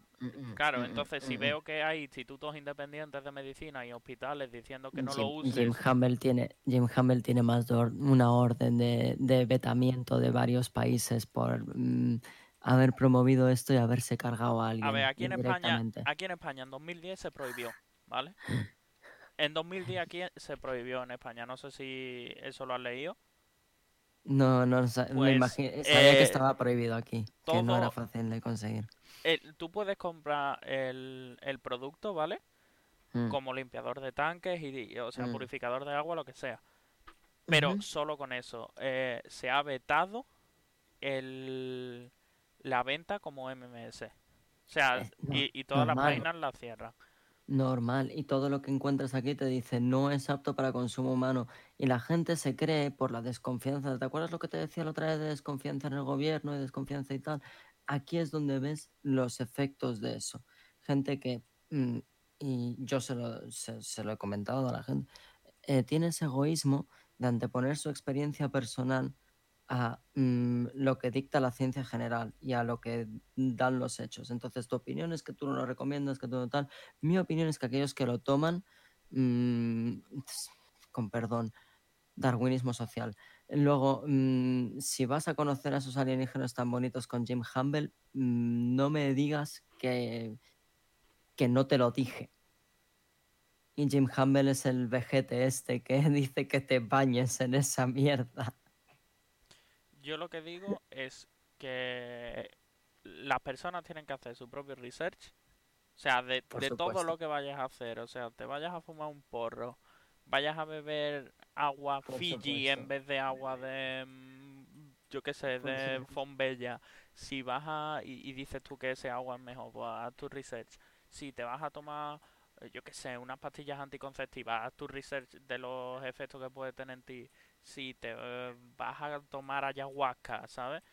Claro, entonces si veo que hay institutos independientes de medicina y hospitales diciendo que no lo uses, Jim Campbell tiene, Jim Campbell tiene más de or- una orden de, de vetamiento de varios países por mm, haber promovido esto y haberse cargado a alguien a ver, aquí en España, aquí en España en 2010 se prohibió, ¿vale? En 2010 aquí se prohibió en España, no sé si eso lo has leído. No, no, me Pues, imagi- sabía eh, que estaba prohibido aquí, que no era todo- fácil de conseguir. El- tú puedes comprar el, el producto, ¿vale? Mm. como limpiador de tanques y, o sea, Mm. purificador de agua, lo que sea. Pero solo con eso. eh, se ha vetado el, la venta como MMS. O sea, Eh, no, y, y todas las páginas la cierran. Normal, y todo lo que encuentras aquí te dice no es apto para consumo humano. Y la gente se cree por la desconfianza. ¿Te acuerdas lo que te decía la otra vez de desconfianza en el gobierno y desconfianza y tal? Aquí es donde ves los efectos de eso. Gente que, mm, y yo se lo, se, lo he comentado a la gente, eh, tiene ese egoísmo de anteponer su experiencia personal a mm, lo que dicta la ciencia general y a lo que dan los hechos. Entonces, tu opinión es que tú no lo recomiendas, que tú no tal. Mi opinión es que aquellos que lo toman, mm, con perdón, darwinismo social. Luego, mm, si vas a conocer a esos alienígenas tan bonitos con Jim Humble, no me digas que, que no te lo dije. Y Jim Humble es el vejete este que dice que te bañes en esa mierda. Yo lo que digo es que las personas tienen que hacer su propio research. O sea, de, de todo lo que vayas a hacer. O sea, te vayas a fumar un porro, vayas a beber agua Por Fiji en vez de agua de, mm, yo qué sé, de. Fombella. Si vas a, y, y dices tú que ese agua es mejor, pues haz tu research. Si te vas a tomar, eh, yo qué sé, unas pastillas anticonceptivas, haz tu research de los efectos que puede tener en ti. Si te eh, vas a tomar ayahuasca, ¿sabes?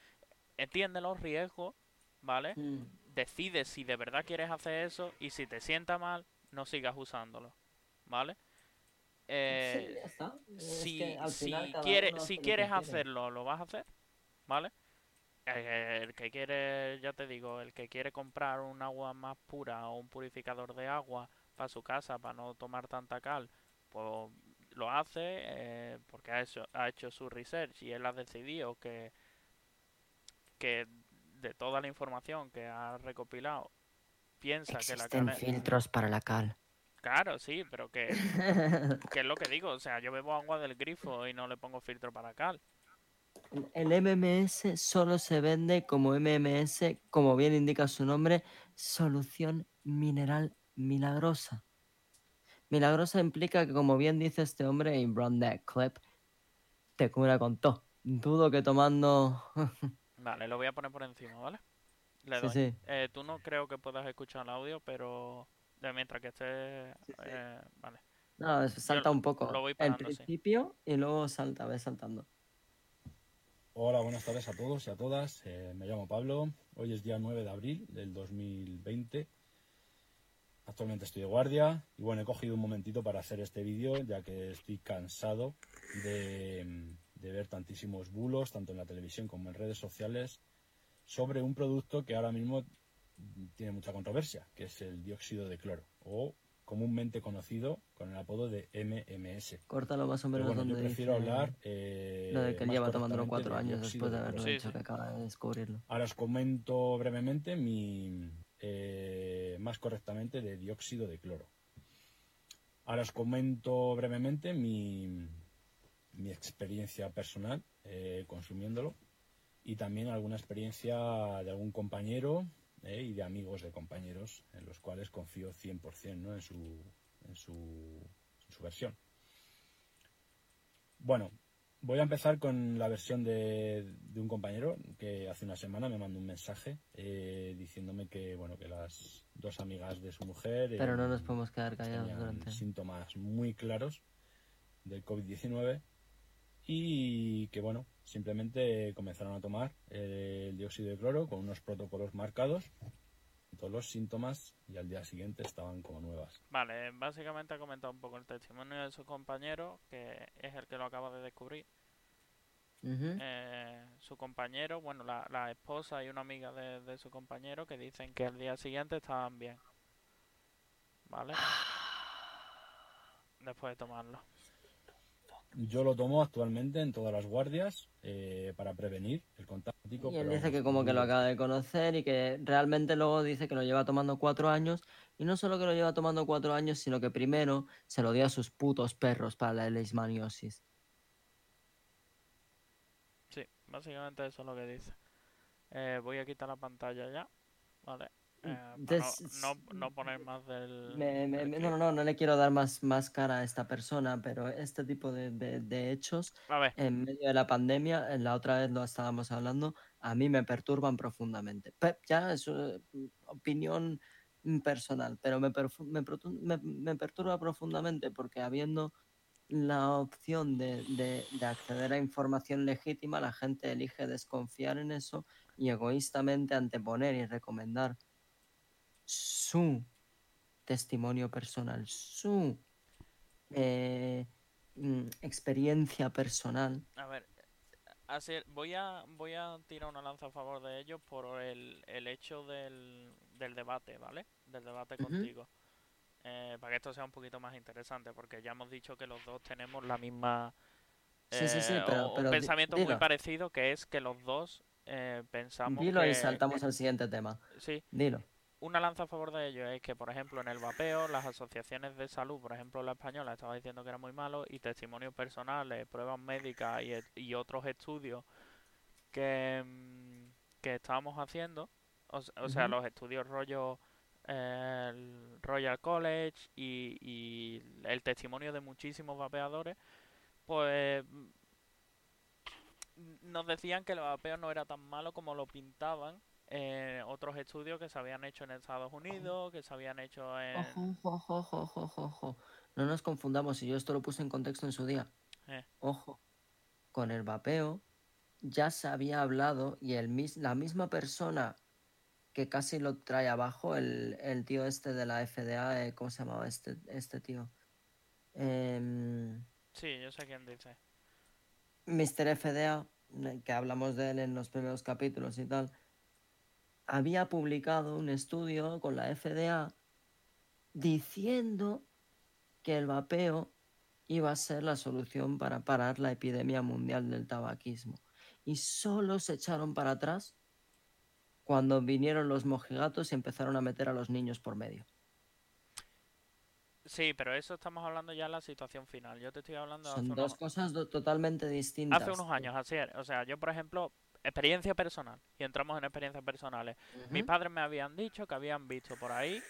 Entiende los riesgos, ¿vale? Decide si de verdad quieres hacer eso y si te sienta mal, no sigas usándolo, ¿vale? Eh, Sí, ya está. Es si, que si quieres, hace si quieres quiere. hacerlo, lo vas a hacer, ¿vale? Eh, El que quiere, ya te digo, el que quiere comprar un agua más pura o un purificador de agua para su casa, para no tomar tanta cal, pues lo hace eh, porque ha hecho, ha hecho su research y él ha decidido que, que de toda la información que ha recopilado, piensa que la cal... filtros para la cal. Claro, sí, pero que, que es lo que digo, o sea, yo bebo agua del grifo y no le pongo filtro para cal. El MMS solo se vende como MMS, como bien indica su nombre, solución mineral milagrosa. Milagrosa implica que, como bien dice este hombre y Brand That Clip, te cura con todo. Dudo que tomando. Vale, lo voy a poner por encima, ¿vale? Le Sí, doy. sí. Eh, tú no creo que puedas escuchar el audio, pero de mientras que esté... Sí, sí. eh, vale. No, salta un poco. lo voy El parando, sí. principio y luego salta, ves saltando. Hola, buenas tardes a todos y a todas. Eh, me llamo Pablo. Hoy es día 9 de abril del 2020. Actualmente estoy de guardia y bueno, he cogido un momentito para hacer este vídeo ya que estoy cansado de, de ver tantísimos bulos, tanto en la televisión como en redes sociales, sobre un producto que ahora mismo tiene mucha controversia, que es el dióxido de cloro, o comúnmente conocido con el apodo de MMS. Córtalo más o menos bueno, yo donde prefiero dice hablar eh, lo de que él lleva tomándolo cuatro de años después de haberlo Sí, dicho sí. que acaba de descubrirlo. Ahora os comento brevemente mi, eh, más correctamente de dióxido de cloro. Ahora os comento brevemente mi, mi experiencia personal eh, consumiéndolo y también alguna experiencia de algún compañero eh, y de amigos de compañeros en los cuales confío 100% ¿no? en, su, en, su, en su versión. Bueno, Voy a empezar con la versión de, de un compañero que hace una semana me mandó un mensaje eh, diciéndome que bueno que las dos amigas de su mujer Pero no nos podemos quedar callados durante. síntomas muy claros del COVID-19 y que bueno simplemente comenzaron a tomar eh, el dióxido de cloro con unos protocolos marcados todos los síntomas y al día siguiente estaban como nuevas. Vale, básicamente ha comentado un poco el testimonio de su compañero, que es el que lo acaba de descubrir. Eh, su compañero, bueno, la, la esposa y una amiga de, de su compañero que dicen que al día siguiente estaban bien. ¿Vale? Después de tomarlo. Yo lo tomo actualmente en todas las guardias eh, para prevenir el contacto. Y él pero dice que como que lo acaba de conocer y que realmente luego dice que lo lleva tomando cuatro años. Y no solo que lo lleva tomando cuatro años, sino que primero se lo dio a sus putos perros para la leishmaniosis. Sí, básicamente eso es lo que dice. Eh, voy a quitar la pantalla ya. ¿Vale? Eh, para Des- no, no, no poner más del... Me- del no, no, no, le quiero dar más, más cara a esta persona, pero este tipo de, de- de hechos en medio de la pandemia, en la otra vez lo estábamos hablando, a mí me perturban profundamente. Ya es eh, opinión mm, personal, pero me, me me- me perturba profundamente porque habiendo la opción de, de- de acceder a información legítima, la gente elige desconfiar en eso y egoístamente anteponer y recomendar su testimonio personal, su eh, mm, experiencia personal. a ver. Voy a voy a tirar una lanza a favor de ellos por el, el hecho del, del debate, ¿vale? Del debate Ujú. contigo. Eh, para que esto sea un poquito más interesante, porque ya hemos dicho que los dos tenemos la misma... Sí, sí, sí, eh, pero- un pensamiento muy parecido, que es que los dos eh, pensamos Dilo que... y saltamos al siguiente tema. Sí, Dilo. Una lanza a favor de ello es que, por ejemplo, en el vapeo, las asociaciones de salud, por ejemplo, la española estaba diciendo que era muy malo, y testimonios personales, pruebas médicas y, otros estudios que, mm, que estábamos haciendo, o, sea, los estudios rollo eh, el Royal College y, y el testimonio de muchísimos vapeadores, pues mm, nos decían que el vapeo no era tan malo como lo pintaban eh, otros estudios que se habían hecho en Estados Unidos, que se habían hecho en... Ojo, ojo, ojo, ojo. No nos confundamos, y yo esto lo puse en contexto en su día. Eh. Ojo, con el vapeo ya se había hablado y el mis- la misma persona que casi lo trae abajo, el, el tío este de la FDA, eh, ¿cómo se llamaba este, este tío? Em, Sí, yo sé quién dice. Mr. FDA, que hablamos de él en los primeros capítulos y tal, había publicado un estudio con la FDA diciendo que el vapeo iba a ser la solución para parar la epidemia mundial del tabaquismo. Y solo se echaron para atrás cuando vinieron los mojigatos y empezaron a meter a los niños por medio. Sí, pero eso estamos hablando ya en la situación final. Yo te estoy hablando hace Son unos, dos cosas do- totalmente distintas. hace unos años, así es. O sea, yo, por ejemplo, experiencia personal, y entramos en experiencias personales. Mis padres me habían dicho que habían visto por ahí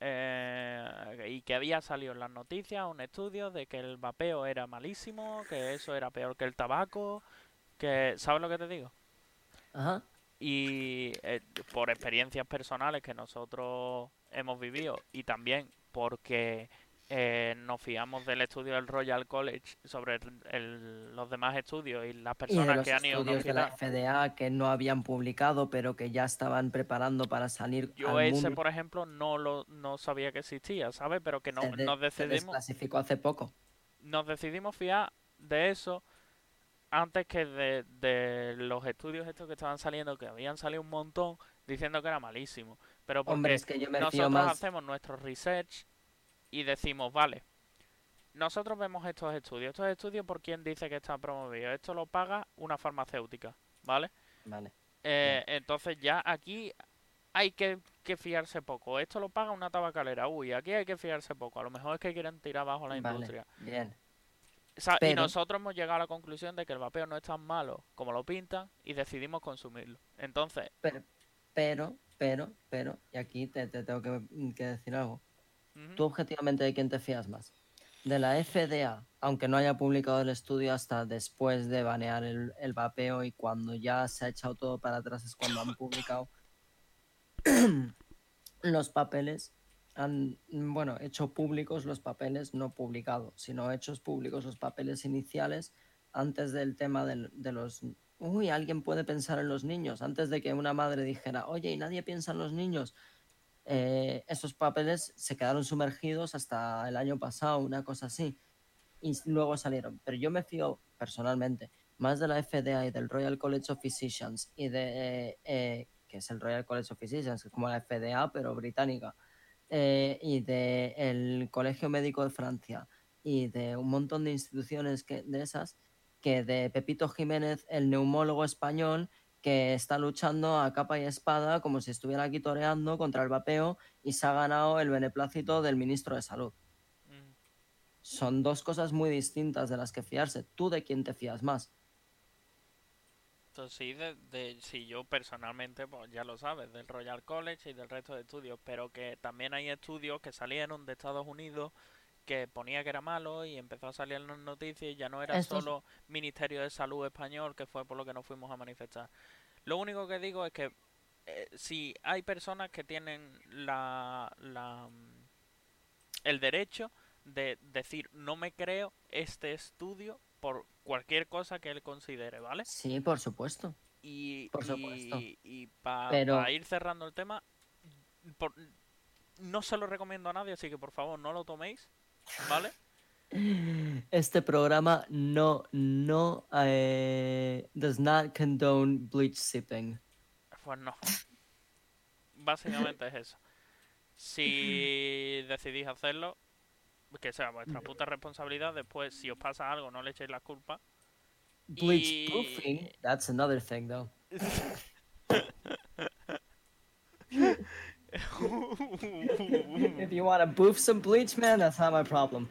eh, y que había salido en las noticias un estudio de que el vapeo era malísimo, que eso era peor que el tabaco, que... ¿Sabes lo que te digo? Ajá. Y eh, por experiencias personales que nosotros hemos vivido y también porque eh, nos fiamos del estudio del Royal College sobre el- el- los demás estudios y las Y personas los que han ido estudios de la. FDA que no habían publicado, pero que ya estaban preparando para salir Yo al ese, mundo. por ejemplo, no lo no sabía que existía, ¿sabes? Pero que no, de- nos decidimos desclasificó hace poco. nos decidimos fiar de eso antes que de, de los estudios estos que estaban saliendo, que habían salido un montón diciendo que era malísimo. Pero porque Hombre, es que yo me fío nosotros más. hacemos nuestro research y decimos, vale, nosotros vemos estos estudios. Estos estudios, ¿por quién dice que están promovidos? Esto lo paga una farmacéutica, ¿vale? Vale. Eh, entonces ya aquí hay que, que fiarse poco. Esto lo paga una tabacalera. Uy, aquí hay que fiarse poco. A lo mejor es que quieren tirar abajo la Vale, industria. bien. Y Pero- nosotros hemos llegado a la conclusión de que el vapeo no es tan malo como lo pintan y decidimos consumirlo. Entonces, Pero, pero, pero, pero, y aquí te, te tengo que, que decir algo. Tú objetivamente de quién te fías más. De la FDA, aunque no haya publicado el estudio hasta después de banear el, el vapeo y cuando ya se ha echado todo para atrás es cuando han publicado los papeles, han, bueno, hecho públicos los papeles, no publicados, sino hechos públicos los papeles iniciales antes del tema del- de los... Uy, alguien puede pensar en los niños, antes de que una madre dijera, oye, y nadie piensa en los niños. Eh, esos papeles se quedaron sumergidos hasta el año pasado, una cosa así, y luego salieron. Pero yo me fío personalmente más de la FDA y del Royal College of Physicians y de, eh, que es el Royal College of Physicians, que es como la FDA, pero británica, eh, y del Colegio Médico de Francia y de un montón de instituciones que, de esas, que de Pepito Jiménez, el neumólogo español, que está luchando a capa y espada como si estuviera aquí toreando contra el vapeo y se ha ganado el beneplácito del ministro de Salud. ujú. Son dos cosas muy distintas de las que fiarse. ¿Tú de quién te fías más? Entonces, sí, de, de- sí, yo personalmente, pues ya lo sabes, del Royal College y del resto de estudios, pero que también hay estudios que salieron de Estados Unidos que ponía que era malo y empezó a salir en las noticias y ya no era solo Ministerio de Salud español, que fue por lo que nos fuimos a manifestar. Lo único que digo es que eh, si hay personas que tienen la, la mm, el derecho de decir no me creo este estudio por cualquier cosa que él considere, ¿vale? Sí, por supuesto. Y, Por supuesto. y, para Pero- ir cerrando el tema, por- no se lo recomiendo a nadie, así que por favor no lo toméis, ¿vale? Este programa no, no, eh, does not condone bleach sipping. Pues no. Básicamente es eso. Si decidís hacerlo, que sea vuestra puta responsabilidad, después si os pasa algo no le echéis la culpa. Bleach Y- proofing, that's another thing though. If you want to boof some bleach, man, that's not my problem.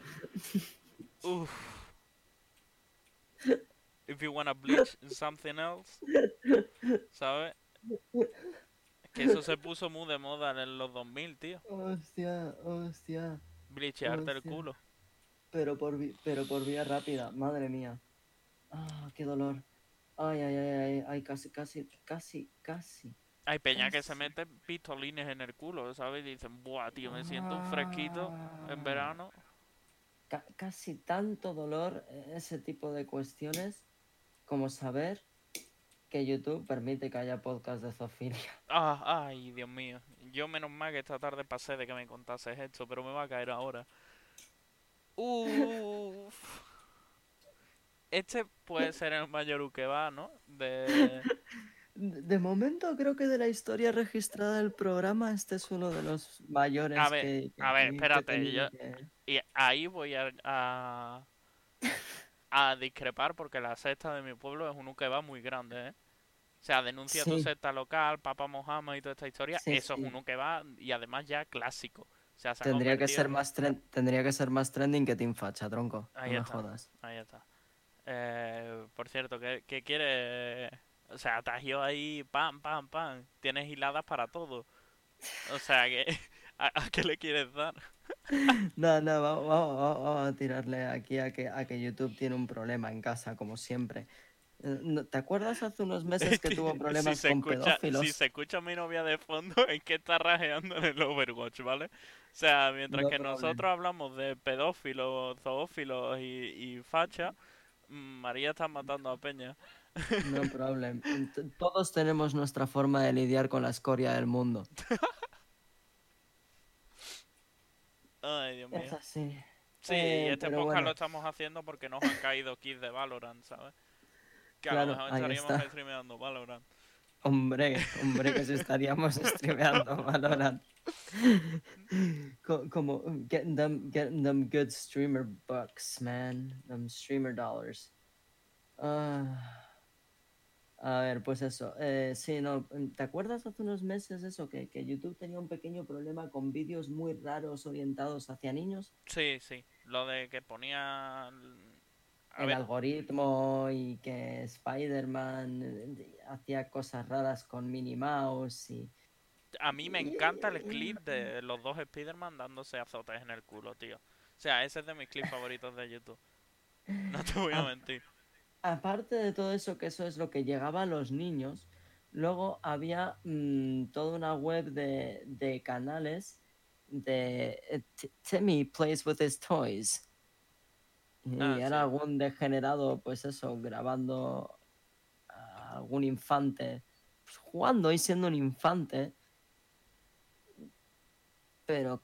Uf. If you wanna bleach something else, ¿sabes? Que eso se puso muy de moda en los 2000, tío. Hostia, hostia. Bleachearte el culo. Pero por, vi- pero por vía rápida, madre mía. Ah, qué dolor. Ay, ay, ay, ay, ay, casi, casi, casi, casi. Hay peña que se mete pistolines en el culo, ¿sabes? Y dicen, buah, tío, me siento un fresquito en Ah. verano. Ca- casi tanto dolor eh, ese tipo de cuestiones como saber que YouTube permite que haya podcast de zoofilia. Ah, ay, Dios mío. Yo menos mal que esta tarde pasé de que me contases esto, pero me va a caer ahora. Uf. Este puede ser el mayor que va, ¿no? De... De momento creo que de la historia registrada del programa este es uno de los mayores A ver, que, que- a ver, que he espérate, yo- que- Y ahí voy a, a, a discrepar porque la secta de mi pueblo es un va muy grande, ¿eh? O sea, denuncia tu secta local, Papa Mohammed y toda esta historia. Sí, eso sí. es un va y además ya clásico. O sea, se ha Tendría que ser más tren- tendría que ser más trending que Team Facha, tronco. Ahí no me está. jodas. Ahí está. Eh, por cierto, ¿qué, qué quiere? O sea, Tagio ahí, pam, pam, pam. Tienes hiladas para todo. O sea, que ¿a, a qué le quieres dar? No, no, vamos, vamos- vamos- vamos a tirarle aquí a que, a que YouTube tiene un problema en casa, como siempre. Eh, ¿Te acuerdas hace unos meses que tuvo problemas si con escucha, pedófilos? Si se escucha a mi novia de fondo, es que está rajeando en el Overwatch, ¿vale? O sea, mientras No que nosotros hablamos de pedófilos, zoófilos y, y facha, mm, María está matando a Peña. No problem. Todos tenemos nuestra forma de lidiar con la escoria del mundo. Ay, Dios mío. Es así. Sí, Eh, y este podcast bueno. lo estamos haciendo porque nos han caído kits de Valorant, ¿sabes? Que a Claro, lo mejor estaríamos streameando Valorant. Hombre, hombre, que si estaríamos streameando Valorant. Co- Como getting them, getting them good streamer bucks, man. Them streamer dollars. Ah, a ver, pues eso. Eh, sí, no. ¿Te acuerdas hace unos meses eso? Que, que YouTube tenía un pequeño problema con vídeos muy raros orientados hacia niños. Sí, sí. Lo de que ponía... A el ver, algoritmo y que Spider-Man eh, hacía cosas raras con Minnie Mouse y... a mí me encanta el clip de los dos Spider-Man dándose azotes en el culo, tío. O sea, ese es de mis clips favoritos de YouTube. No te voy a Ah, mentir. Aparte de todo eso, que eso es lo que llegaba a los niños, luego había mm, toda una web de, de canales de eh, Timmy plays with his toys. Y Ah, era sí. algún degenerado, pues eso, grabando a algún infante, pues, jugando y siendo un infante. Pero...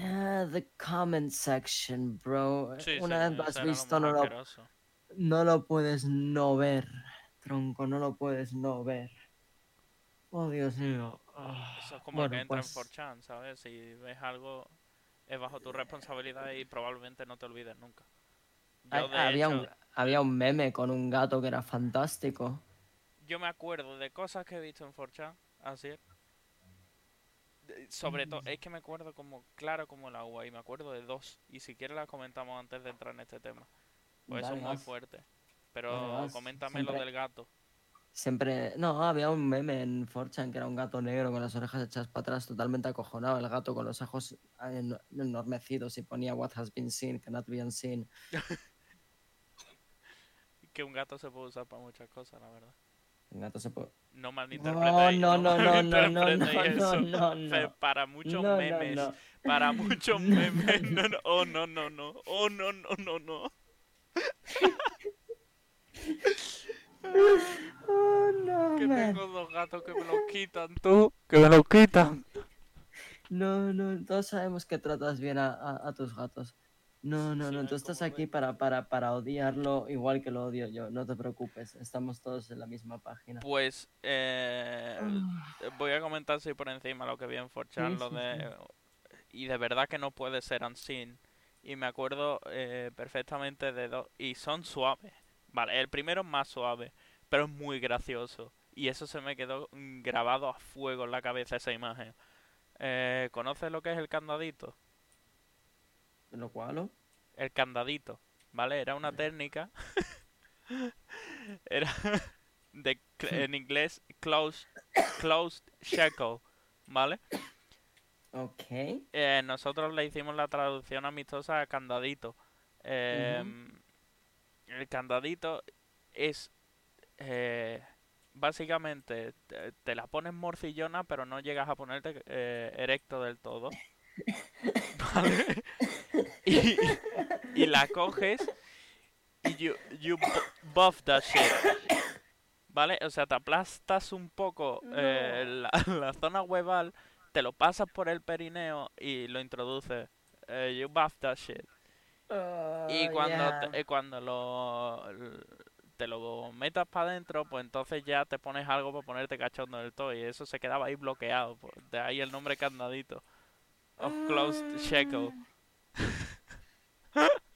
ah, the comment section, bro. Sí, sí, Una vez lo ese has era visto, no. No lo puedes no ver, tronco, no lo puedes no ver. Oh, Dios mío. Ah, Eso es como bueno, que entra pues, en 4chan, ¿sabes? Si ves algo, es bajo tu responsabilidad y probablemente no te olvides nunca. Yo, hay- de había, hecho, un, había un meme con un gato que era fantástico. yo me acuerdo de cosas que he visto en 4chan, así es. Sobre todo, es que me acuerdo como claro como el agua y me acuerdo de dos. Y si quieres las comentamos antes de entrar en este tema. Pues eso es muy gas. fuerte. Pero coméntame lo del gato. Siempre. No, había un meme en 4chan que era un gato negro con las orejas hechas para atrás, totalmente acojonado. El gato con los ojos en- enormecidos y ponía What has been seen, cannot be unseen. Que un gato se puede usar para muchas cosas, la verdad. El gato se puede. No No, malinterpretéis. no, no, no, no, no, no, no, no, Para muchos memes. Para muchos memes. no, No, no. Oh, no, no, no. Oh, no, no, no, no. Oh, no, Que man. tengo dos gatos que me los quitan, tú. Que me los quitan. No, no, todos sabemos que tratas bien a, a- a tus gatos. No, no, Sí, no, tú estás aquí ven. para, para, para odiarlo igual que lo odio yo, no te preocupes, estamos todos en la misma página. Pues eh, Ah, voy a comentar así por encima lo que vi en 4chan, Sí, lo sí, de... Y de verdad que no puede ser unseen. Y me acuerdo eh, perfectamente de dos... Y son suaves. Vale, el primero es más suave, pero es muy gracioso. Y eso se me quedó mm, grabado a fuego en la cabeza esa imagen. Eh, ¿Conoces lo que es el candadito? ¿Lo cual? El candadito, ¿vale? Era una técnica. Era de en inglés closed, closed shackle, ¿vale? Ok. Eh, nosotros le hicimos la traducción amistosa a candadito. Em, El candadito es eh, básicamente te, te la pones morcillona, pero no llegas a ponerte eh, erecto del todo. ¿Vale? Y, y la coges y you, you bu- buff that shit. ¿Vale? O sea, te aplastas un poco eh, la, la zona hueval, te lo pasas por el perineo y lo introduces. Eh, you buff that shit. Y Oh, cuando, yeah. te, cuando lo, te lo metas para adentro, pues entonces ya te pones algo para ponerte cachondo del todo. Y eso se quedaba ahí bloqueado. pues, de ahí el nombre candadito. Of Closed Shackle.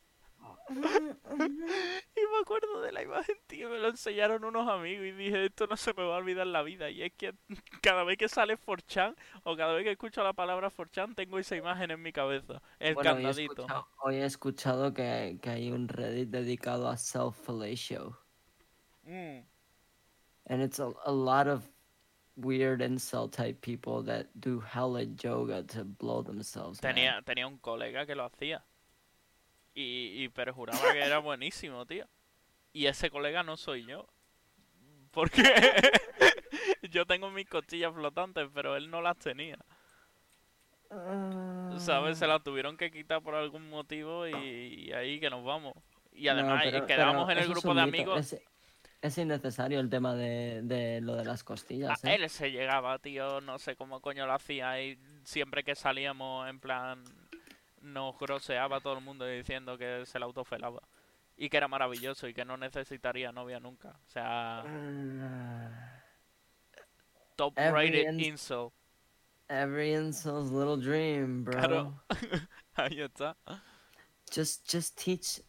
y me acuerdo de la imagen, tío. Me lo enseñaron unos amigos y dije, esto no se me va a olvidar en la vida. Y es que cada vez que sale 4chan o cada vez que escucho la palabra 4chan, tengo esa imagen en mi cabeza. El Bueno, hoy he candadito. escuchado, hoy he escuchado que, que hay un Reddit dedicado a self-fellatio. Mm. And it's a, a lot of weird incel type people that do hella yoga to blow themselves. man. Tenía, tenía un colega que lo hacía. Y, y pero juraba que era buenísimo, tío. Y ese colega no soy yo. Porque yo tengo mis costillas flotantes, pero él no las tenía. ¿Sabes? Se las tuvieron que quitar por algún motivo y, y ahí que nos vamos. Y No, además pero- quedamos pero en el grupo de amigos. Es, es innecesario el tema de, de lo de las A costillas. ¿eh? él se llegaba, tío, no sé cómo coño lo hacía y siempre que salíamos en plan nos groseaba todo el mundo diciendo que se la autofelaba y que era maravilloso y que no necesitaría novia nunca. O sea, Ah, top rated incel. Every incel's little dream, bro. Claro. Ahí está. Just, just teach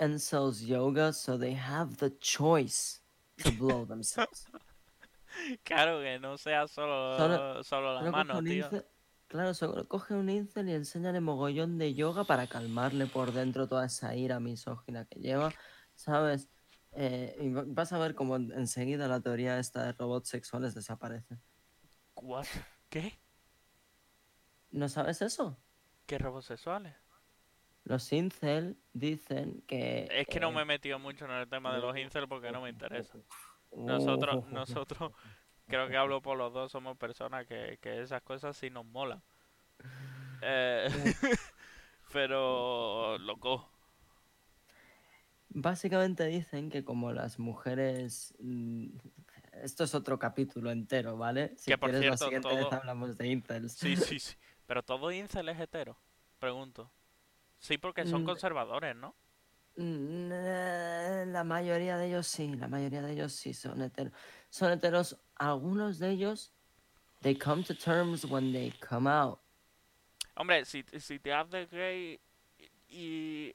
incels yoga so they have the choice to blow themselves. Claro que no sea solo, Solo- solo la mano, tío. Claro, solo coge un incel y enséñale mogollón de yoga para calmarle por dentro toda esa ira misógina que lleva, ¿sabes? Eh, y va- vas a ver cómo en- enseguida la teoría esta de robots sexuales desaparece. What? ¿Qué? ¿No sabes eso? ¿Qué robos sexuales? Los incel dicen que... Es que no eh, me he metido mucho en el tema de los incel porque no me interesa. Nosotros, nosotros, creo que hablo por los dos, somos personas que, que esas cosas sí nos molan. Eh, pero, loco, Básicamente dicen que como las mujeres... mm, Esto es otro capítulo entero, ¿vale? Si Que, por quieres la cierto, siguiente todo- vez hablamos de incels. sí, sí, sí. Pero todo incel es hetero, pregunto. Sí, porque son Mm, conservadores, ¿no? Mm, eh, La mayoría de ellos sí, la mayoría de ellos sí son heteros. Son heteros, algunos de ellos, they come to terms when they come out. Hombre, si, si te haces gay y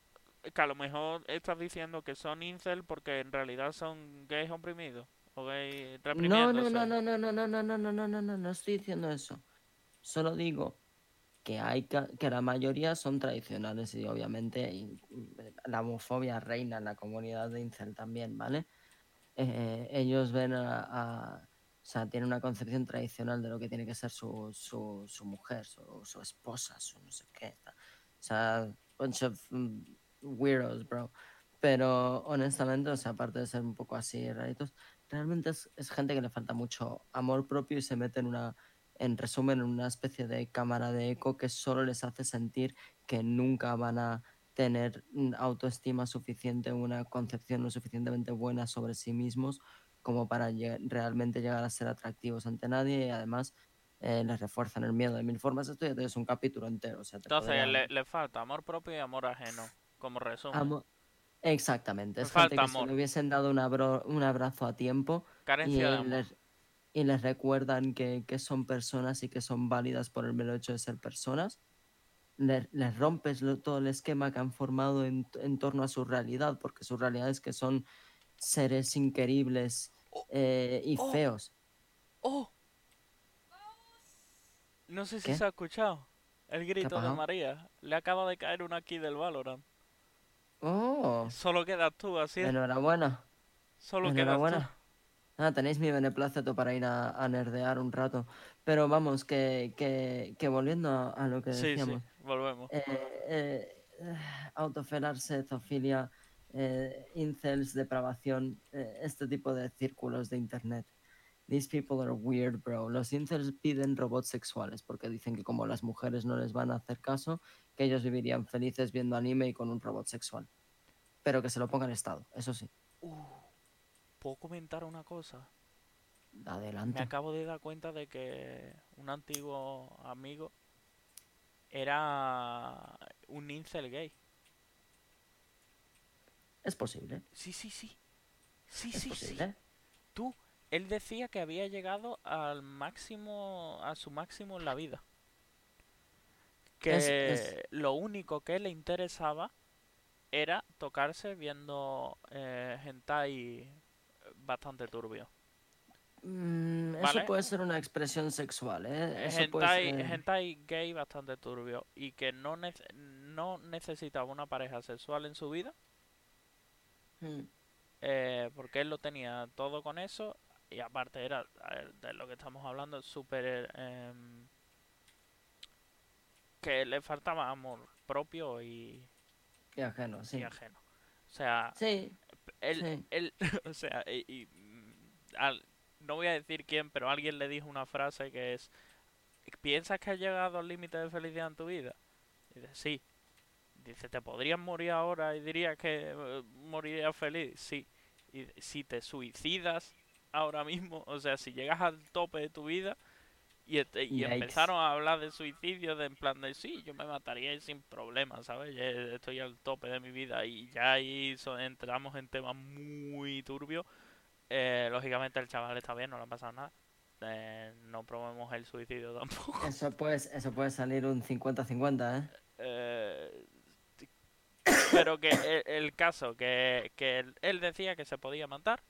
que a lo mejor estás diciendo que son incel porque en realidad son gays oprimidos o gays No, reprimiéndose. no, no, no, no, no, no, no, no, no, no, no, no estoy diciendo eso. Solo digo que hay que la mayoría son tradicionales y obviamente y, mm, la homofobia reina en la comunidad de incel también, ¿vale? Eh, ellos ven a, a- o sea, tienen una concepción tradicional de lo que tiene que ser su, su, su mujer, su, su esposa, su no sé qué. O sea, bunch of mm, weirdos, bro. Pero honestamente, o sea, aparte de ser un poco así raritos, realmente es, es gente que le falta mucho amor propio y se mete en una, en resumen, en una especie de cámara de eco que solo les hace sentir que nunca van a tener mm, autoestima suficiente, una concepción lo suficientemente buena sobre sí mismos como para realmente llegar a ser atractivos ante nadie y además eh, les refuerzan el miedo de mil formas. Esto ya es un capítulo entero. O sea, te Entonces le, le falta amor propio y amor ajeno, como resumen. Exactamente, Me es gente que si le hubiesen dado un, abro- un abrazo a tiempo y, Carencia de amor. les, y les recuerdan que, que son personas y que son válidas por el mero hecho de ser personas, le- les, rompes lo- todo el esquema que han formado en, en torno a su realidad, porque su realidad es que son seres inqueribles eh, y oh. feos. ¡Oh! No sé si ¿Qué? se ha escuchado. El grito de? María. Le acaba de caer una aquí del Valorant. ¡Oh! Solo quedas tú, así es. Enhorabuena. Solo quedas tú. Enhorabuena. Ah, tenéis mi beneplácito para ir a, a nerdear un rato. Pero vamos, que, que, que volviendo a, a lo que Sí, sí, decíamos. volvemos. eh, eh, eh, autofelarse, zoofilia, eh, incels, depravación, eh, este tipo de círculos de internet. These people are weird, bro. Los incels piden robots sexuales porque dicen que como las mujeres no les van a hacer caso, que ellos vivirían felices viendo anime y con un robot sexual. Pero que se lo ponga el Estado, eso sí. Uh, ¿Puedo comentar una cosa? Me Adelante. acabo de dar cuenta de que un antiguo amigo era un incel gay. Es posible. Sí, sí, sí. Sí, Es sí, sí. Tú, él decía que había llegado al máximo, a su máximo en la vida. Que Es- es- lo único que le interesaba era tocarse viendo eh, hentai bastante turbio. Mm, ¿Vale? Eso puede ser una expresión sexual, ¿eh? Eso hentai, ser- hentai gay bastante turbio y que no, nece- no necesitaba una pareja sexual en su vida Mm. eh, porque él lo tenía todo con eso y aparte era de lo que estamos hablando súper em, que le faltaba amor propio y, Y ajeno, y sí. ajeno o sea Sí, Él, Sí. él, o sea, y, y, mm, al- no voy a decir quién, pero alguien le dijo una frase que es, ¿piensas que has llegado al límite de felicidad en tu vida? Y dice, sí. Dice, ¿te podrías morir ahora y dirías que eh, morirías feliz? Sí. Y si te suicidas ahora mismo, o sea, si llegas al tope de tu vida y, este- y empezaron a hablar de suicidio, de en plan de, sí, yo me mataría sin problema, ¿sabes? Ya estoy al tope de mi vida y ya ahí entramos en temas muy turbios. Eh, lógicamente el chaval está bien, no le ha pasado nada. Eh, no promovemos el suicidio tampoco. Eso puede, eso puede salir un 50-50, ¿eh? Eh, pero que el, el caso, que, que él, él decía que se podía matar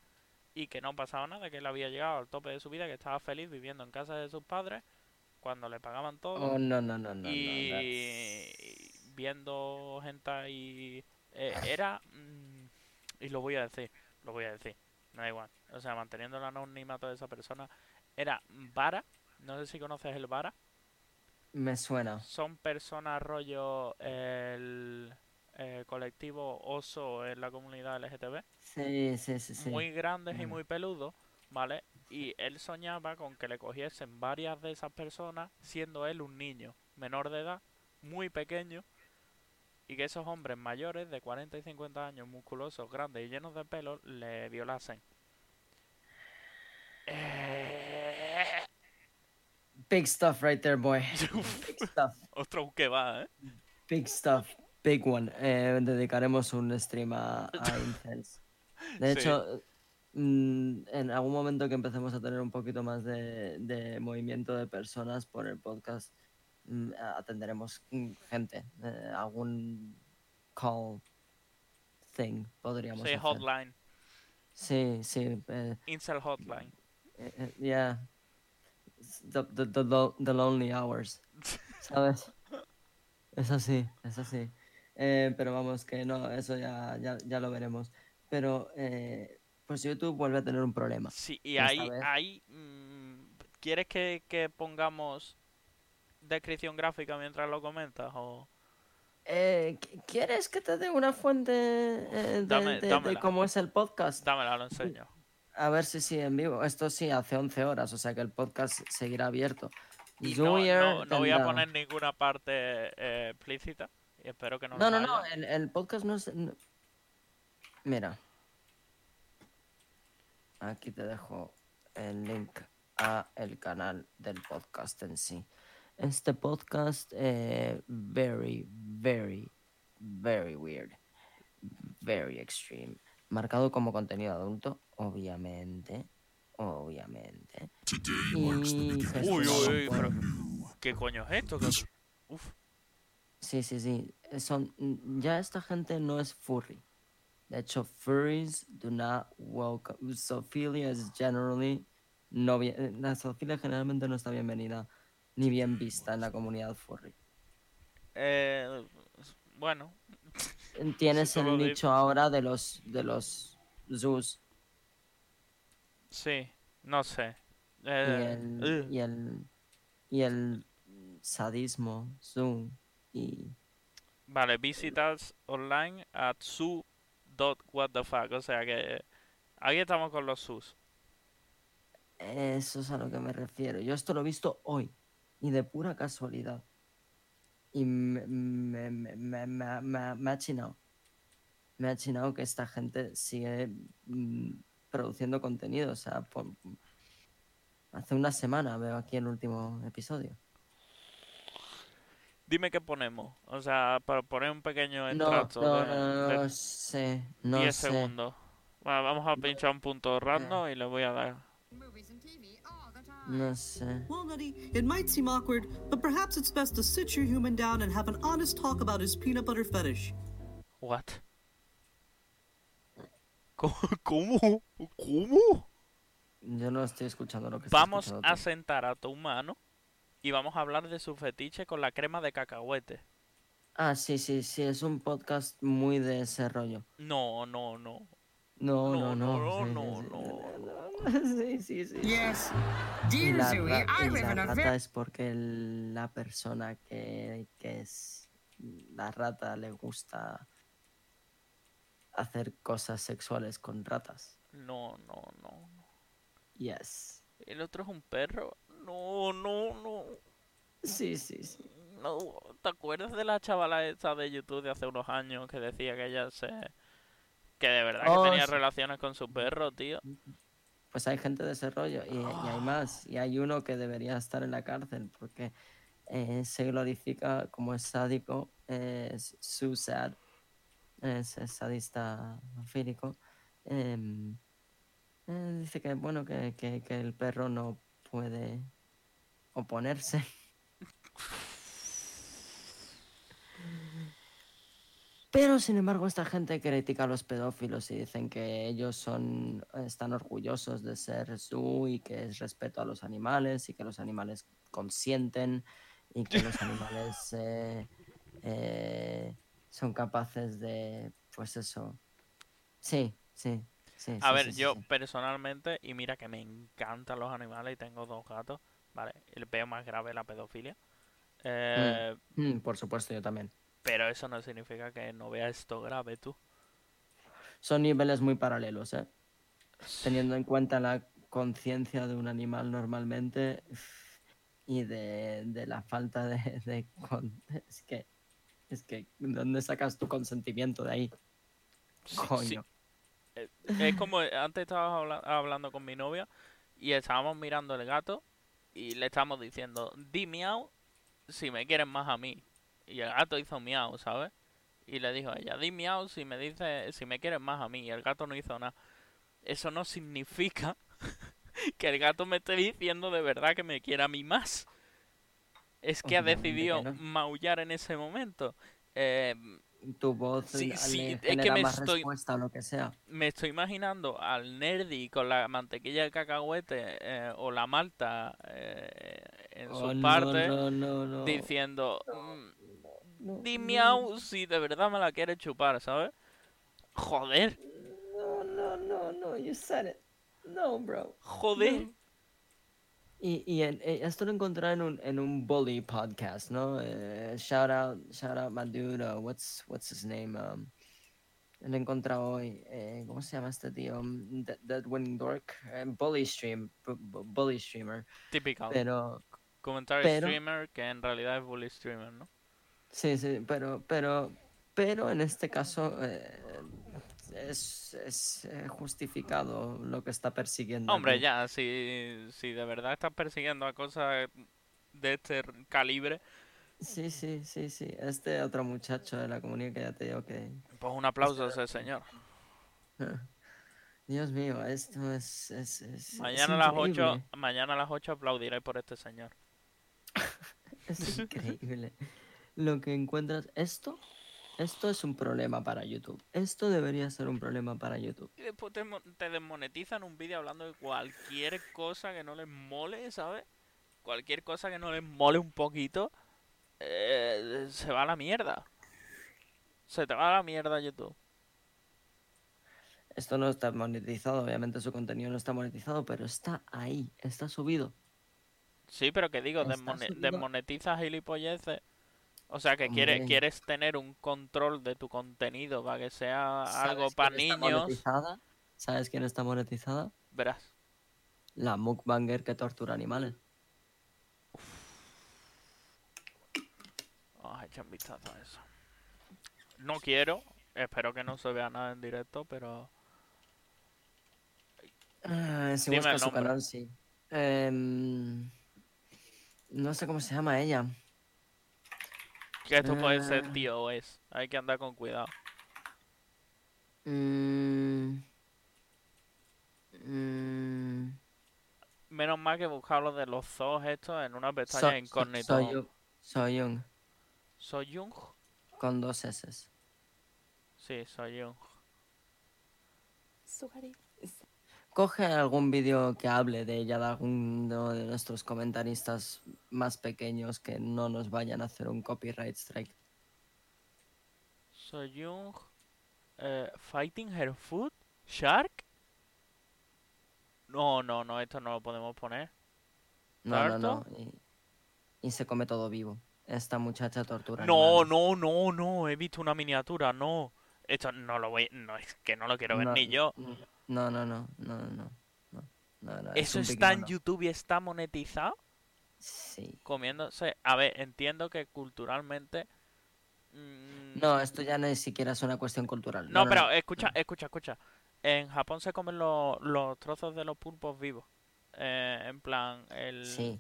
y que no pasaba nada, que él había llegado al tope de su vida, que estaba feliz viviendo en casa de sus padres cuando le pagaban todo Oh, no, no, no, no. no, y that's- viendo gente y eh, era mm, y lo voy a decir, lo voy a decir, me da igual, o sea, manteniendo el anonimato de esa persona, era Vara, no sé si conoces el Vara, Me suena. son personas rollo el eh, colectivo oso en la comunidad LGTB, Sí, sí, sí, sí. muy grandes y Mm. muy peludos, ¿vale? Y él soñaba con que le cogiesen varias de esas personas, siendo él un niño menor de edad, muy pequeño, y que esos hombres mayores de 40 y 50 años, musculosos, grandes y llenos de pelo, le violasen. Eh, Big stuff right there, boy. Big stuff. Otro que va, ¿eh? Big stuff. Big one. Eh, dedicaremos un stream a, a incels. De Sí. hecho, mm, en algún momento que empecemos a tener un poquito más de, de movimiento de personas por el podcast, mm, atenderemos mm, gente. eh, algún call thing podríamos Sí, hacer. hotline. Sí, sí. eh, Incel hotline. eh, eh, yeah. The, the, the, the lonely hours. ¿Sabes? Es así, es así. Eh, pero vamos, que no, eso ya, ya, ya lo veremos. Pero, eh, pues YouTube vuelve a tener un problema. Sí, y ahí, ahí mm, ¿quieres que, que pongamos descripción gráfica mientras lo comentas? O... Eh, ¿qu- ¿Quieres que te dé una fuente eh, de, Dame- de- de dámela. cómo es el podcast? Dámela, lo enseño. A ver si sí en vivo. Esto sí, hace 11 horas, o sea que el podcast seguirá abierto. Y no, no, no voy a poner ninguna parte eh, explícita espero que no No, lo no, no, el, el podcast no es... no- Mira. Aquí te dejo el link a el canal del podcast en sí. Este podcast, eh, very, very, very weird. Very extreme. Marcado como contenido adulto, obviamente. Obviamente. Y Uy, uy, uy, pero ¿qué coño es esto? ¿Qué- Uf, Sí, sí, sí. eh, Son, mm, ya esta gente no es furry. De hecho, furries do not welcome. Zoofilia is generally no bien. eh, La zoofilia generalmente no está bienvenida ni bien vista en la comunidad furry. eh, bueno, Tienes el nicho ahora de los de los zoos sí, no sé. y Eh, el, y el y el sadismo zoo y Vale, visitas online at su.whatthefuck. O sea que aquí estamos con los sus. Eso es a lo que me refiero. Yo esto lo he visto hoy y de pura casualidad. Y me, me, me, me, me- me- me ha chinado. Me ha chinado que esta gente sigue mm, produciendo contenido. O sea, por- hace una semana veo aquí el último episodio. Dime qué ponemos. O sea, para poner un pequeño extracto no, de, no, de no sé. No 10 sé. segundos. Vamos a pinchar un punto random y le voy a dar. No sé. Well, Nutty, it might seem awkward, but perhaps it's best to sit your human down and have an honest talk about his peanut butter fetish. What? ¿Cómo? ¿Cómo? ¿Cómo? Yo no estoy escuchando lo que Vamos escuchando a tú. sentar a tu humano y vamos a hablar de su fetiche con la crema de cacahuete. Ah, sí, sí, sí. Es un podcast muy de ese rollo. No, no, no. No, No, no, no. no, sí, no, sí, no. sí, Sí, sí, sí. Yes. Y Dear la, y la in a rata es porque el- la persona que, que es la rata le gusta hacer cosas sexuales con ratas. No, no, no. Yes. El otro es un perro. No, no, no. Sí, sí, sí. No, ¿te acuerdas de la chavala esta de YouTube de hace unos años que decía que ella se... que de verdad Oh, que tenía sí. relaciones con su perro, tío? Pues hay gente de ese rollo y, y hay más. Y hay uno que debería estar en la cárcel porque eh, se glorifica como es sádico, es susad, es, es sadista fílico. em, eh, dice que bueno que, que- que el perro no puede oponerse. Pero sin embargo esta gente critica a los pedófilos y dicen que ellos son están orgullosos de ser su y que es respeto a los animales y que los animales consienten y que los animales eh, eh, son capaces de pues eso. Sí, sí, sí. A sí, ver, sí, yo personalmente, y mira que me encantan los animales y tengo dos gatos, ¿vale? El veo más grave la pedofilia. Eh, Mm, por supuesto, yo también. Pero eso no significa que no vea esto grave tú. Son niveles muy paralelos, ¿eh? Teniendo en cuenta la conciencia de un animal normalmente y de, de la falta de, de con- Es que... Es que... ¿Dónde sacas tu consentimiento de ahí? Coño. Es como eh, antes estaba habla- hablando con mi novia y estábamos mirando el gato y le estábamos diciendo, di miau si me quieres más a mí. Y el gato hizo miau, ¿sabes? Y le dijo a ella, di miau si me dice, si me quieres más a mí. Y el gato no hizo nada. Eso no significa que el gato me esté diciendo de verdad que me quiera a mí más. Es que ha decidido maullar en ese momento. Eh, Tu voz Sí, le sí, es que me más estoy- respuesta o lo que sea. me estoy imaginando al nerdy con la mantequilla de cacahuete eh, o la malta eh, en Oh, su no, parte no, no, no. diciendo mm, No, di no, miau si de verdad me la quieres chupar, ¿sabes? Joder, No, no, no, no, you said it. No, bro. joder. Y, y en- eh, esto lo encontré en un, en un bully podcast, ¿no? Eh, shout out, shout out my dude, uh, what's, what's his name? Um, lo he encontrado hoy. eh, ¿Cómo se llama este tío? Um, Dead, Dead Winning Dork. eh, bully stream, bu- bu- bully streamer. Típico. Pero, Comentario pero- streamer que en realidad es bully streamer, ¿no? sí, sí, pero, pero, pero en este caso eh, es, es eh, justificado lo que está persiguiendo. Hombre, aquí. ya, si, si de verdad estás persiguiendo a cosas de este calibre, Sí, sí, sí, sí. Este otro muchacho de la comunidad que ya te digo que... pues un aplauso a ese señor. Dios mío, esto es... es, es- Mañana a las 8, increíble, mañana a las 8 aplaudiré por este señor. Es increíble. Lo que encuentras... Esto... Esto es un problema para YouTube. Esto debería ser un problema para YouTube. Y después te, te desmonetizan un vídeo hablando de cualquier cosa que no les mole, ¿sabes? Cualquier cosa que no les mole un poquito, eh, se va a la mierda. Se te va a la mierda YouTube. Esto no está monetizado, obviamente su contenido no está monetizado, pero está ahí, está subido. Sí, pero que digo, desmone- subido. desmonetizas gilipolleces. O sea, que quieres, Hombre. quieres tener un control de tu contenido para que sea algo ¿Sabes para niños. monetizada? ¿Sabes quién está monetizada? Verás. La mukbanger que tortura animales. Vamos a echar un vistazo a eso. No quiero, espero que no se vea nada en directo, pero... Ah, si Dime buscas el su nombre. canal, sí. Em, no sé cómo se llama ella. Que esto puede ser Ah. TOS. Hay que andar con cuidado. Mm, mm, Menos mal que buscar lo de los zoos estos en una So- pestaña so- incógnita. Soyun- Soyun, ¿Soyung? con dos S. Sí, Soyung. Coge algún vídeo que hable de ella, de alguno de nuestros comentaristas más pequeños que no nos vayan a hacer un copyright strike. Soyung. eh, Fighting Her Food? ¿Shark? No, no, no, esto no lo podemos poner. No, no, no. Y, y se come todo vivo. Esta muchacha tortura. No, animales. no, no, no. He visto una miniatura, no. Esto no lo voy, no es que no lo quiero ver No, ni yo. No, no, no, no, no, no. no, no, no, es Eso un está en. YouTube y está monetizado. Sí. Comiéndose. A ver, entiendo que culturalmente. mm, No, esto ya ni siquiera es una cuestión cultural. No, pero escucha, escucha, escucha. En Japón se comen los, los trozos de los pulpos vivos. Eh, en plan, el, Sí.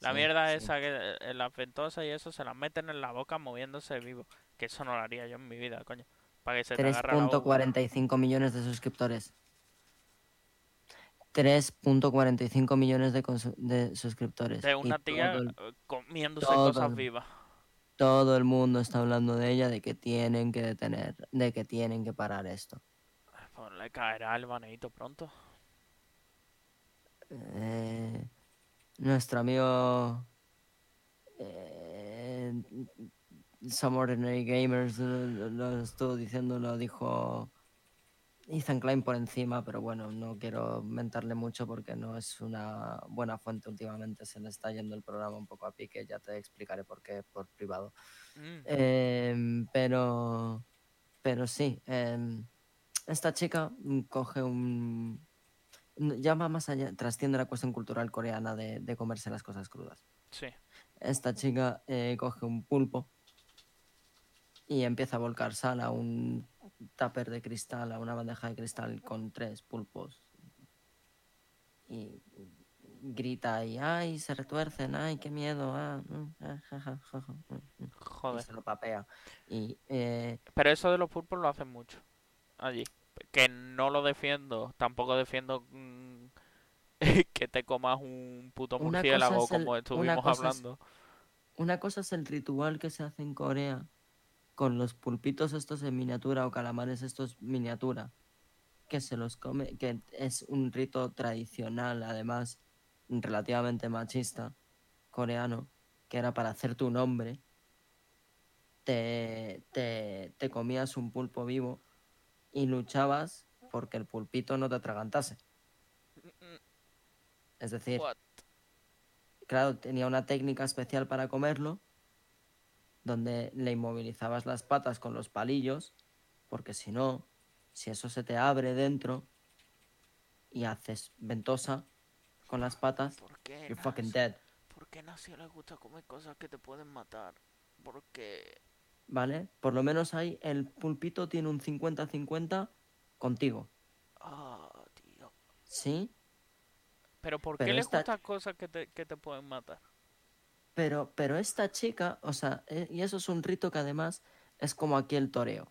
la sí, mierda sí. esa, que eh, las ventosas y eso se las meten en la boca moviéndose vivo. Que eso no lo haría yo en mi vida, coño. Para que se te agarre la boca. 3.45 millones de suscriptores. 3.45 millones de, de suscriptores. De una tía el, eh, comiéndose todo cosas vivas. todo el mundo está hablando de ella, de que tienen que detener, de que tienen que parar esto. Pues le caerá el baneito pronto. Eh, nuestro amigo eh, Some Ordinary Gamers lo, lo- lo estuvo diciendo, lo dijo Ethan Klein por encima, pero bueno, no quiero mentarle mucho porque no es una buena fuente últimamente, se le está yendo el programa un poco a pique, ya te explicaré por qué por privado. Mm, Em, pero, pero sí, em, esta chica mm, coge un... Ya va más allá, trasciende la cuestión cultural coreana de, de comerse las cosas crudas. sí. Esta chica eh, coge un pulpo y empieza a volcar sal a un tupper de cristal, a una bandeja de cristal con tres pulpos. Y grita y, ay, se retuercen, ay, qué miedo, ah, ja, ja, ja, ja, mm, mm", y Joder. se lo papea. Y eh, Pero eso de los pulpos lo hacen mucho. Allí. Que no lo defiendo. Tampoco defiendo mm, que te comas un puto murciélago es el- como una estuvimos es- hablando. Una cosa es el ritual que se hace en Corea con los pulpitos estos en miniatura o calamares estos miniatura, que se los come, que es un rito tradicional, además relativamente machista, coreano, que era para hacer tu nombre. Te, te, te comías un pulpo vivo y luchabas porque el pulpito no te atragantase. Es decir, claro, tenía una técnica especial para comerlo, donde le inmovilizabas las patas con los palillos, porque si no, si eso se te abre dentro y haces ventosa con las patas, ¿Por qué? you're no fucking dead, ¿Por qué no si les gusta comer cosas que te pueden matar? Porque... ¿vale? Por lo menos ahí el pulpito tiene un 50-50 contigo, Ah, tío. ¿sí? Pero ¿por Pero qué les esta- gustan cosas que te, que te pueden matar? Pero, pero esta chica, o sea, eh, y eso es un rito que además es como aquí el toreo.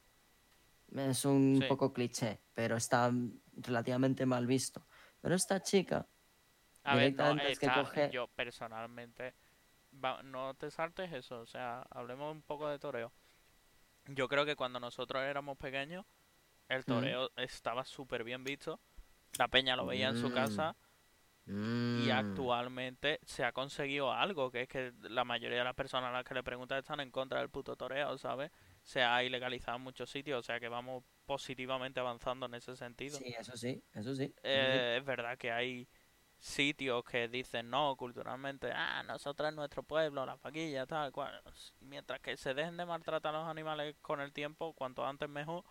Es un Sí. poco cliché, pero está mm, relativamente mal visto. Pero esta chica, A ver, no, Directamente es que está- coge- yo personalmente, va- no te saltes eso, o sea, hablemos un poco de toreo. Yo creo que cuando nosotros éramos pequeños, el toreo estaba súper bien visto, la peña lo veía en su Mm. y mm, actualmente se ha conseguido algo, que es que la mayoría de las personas a las que le preguntas están en contra del puto toreo, ¿sabes? Se ha ilegalizado en muchos sitios, o sea que vamos positivamente avanzando en ese sentido. Sí, eso sí, eso sí. Eh, es verdad que hay sitios que dicen no culturalmente, ah, nosotros en nuestro pueblo, las vaquillas, tal cual. Mientras que se dejen de maltratar a los animales con el tiempo, cuanto antes mejor.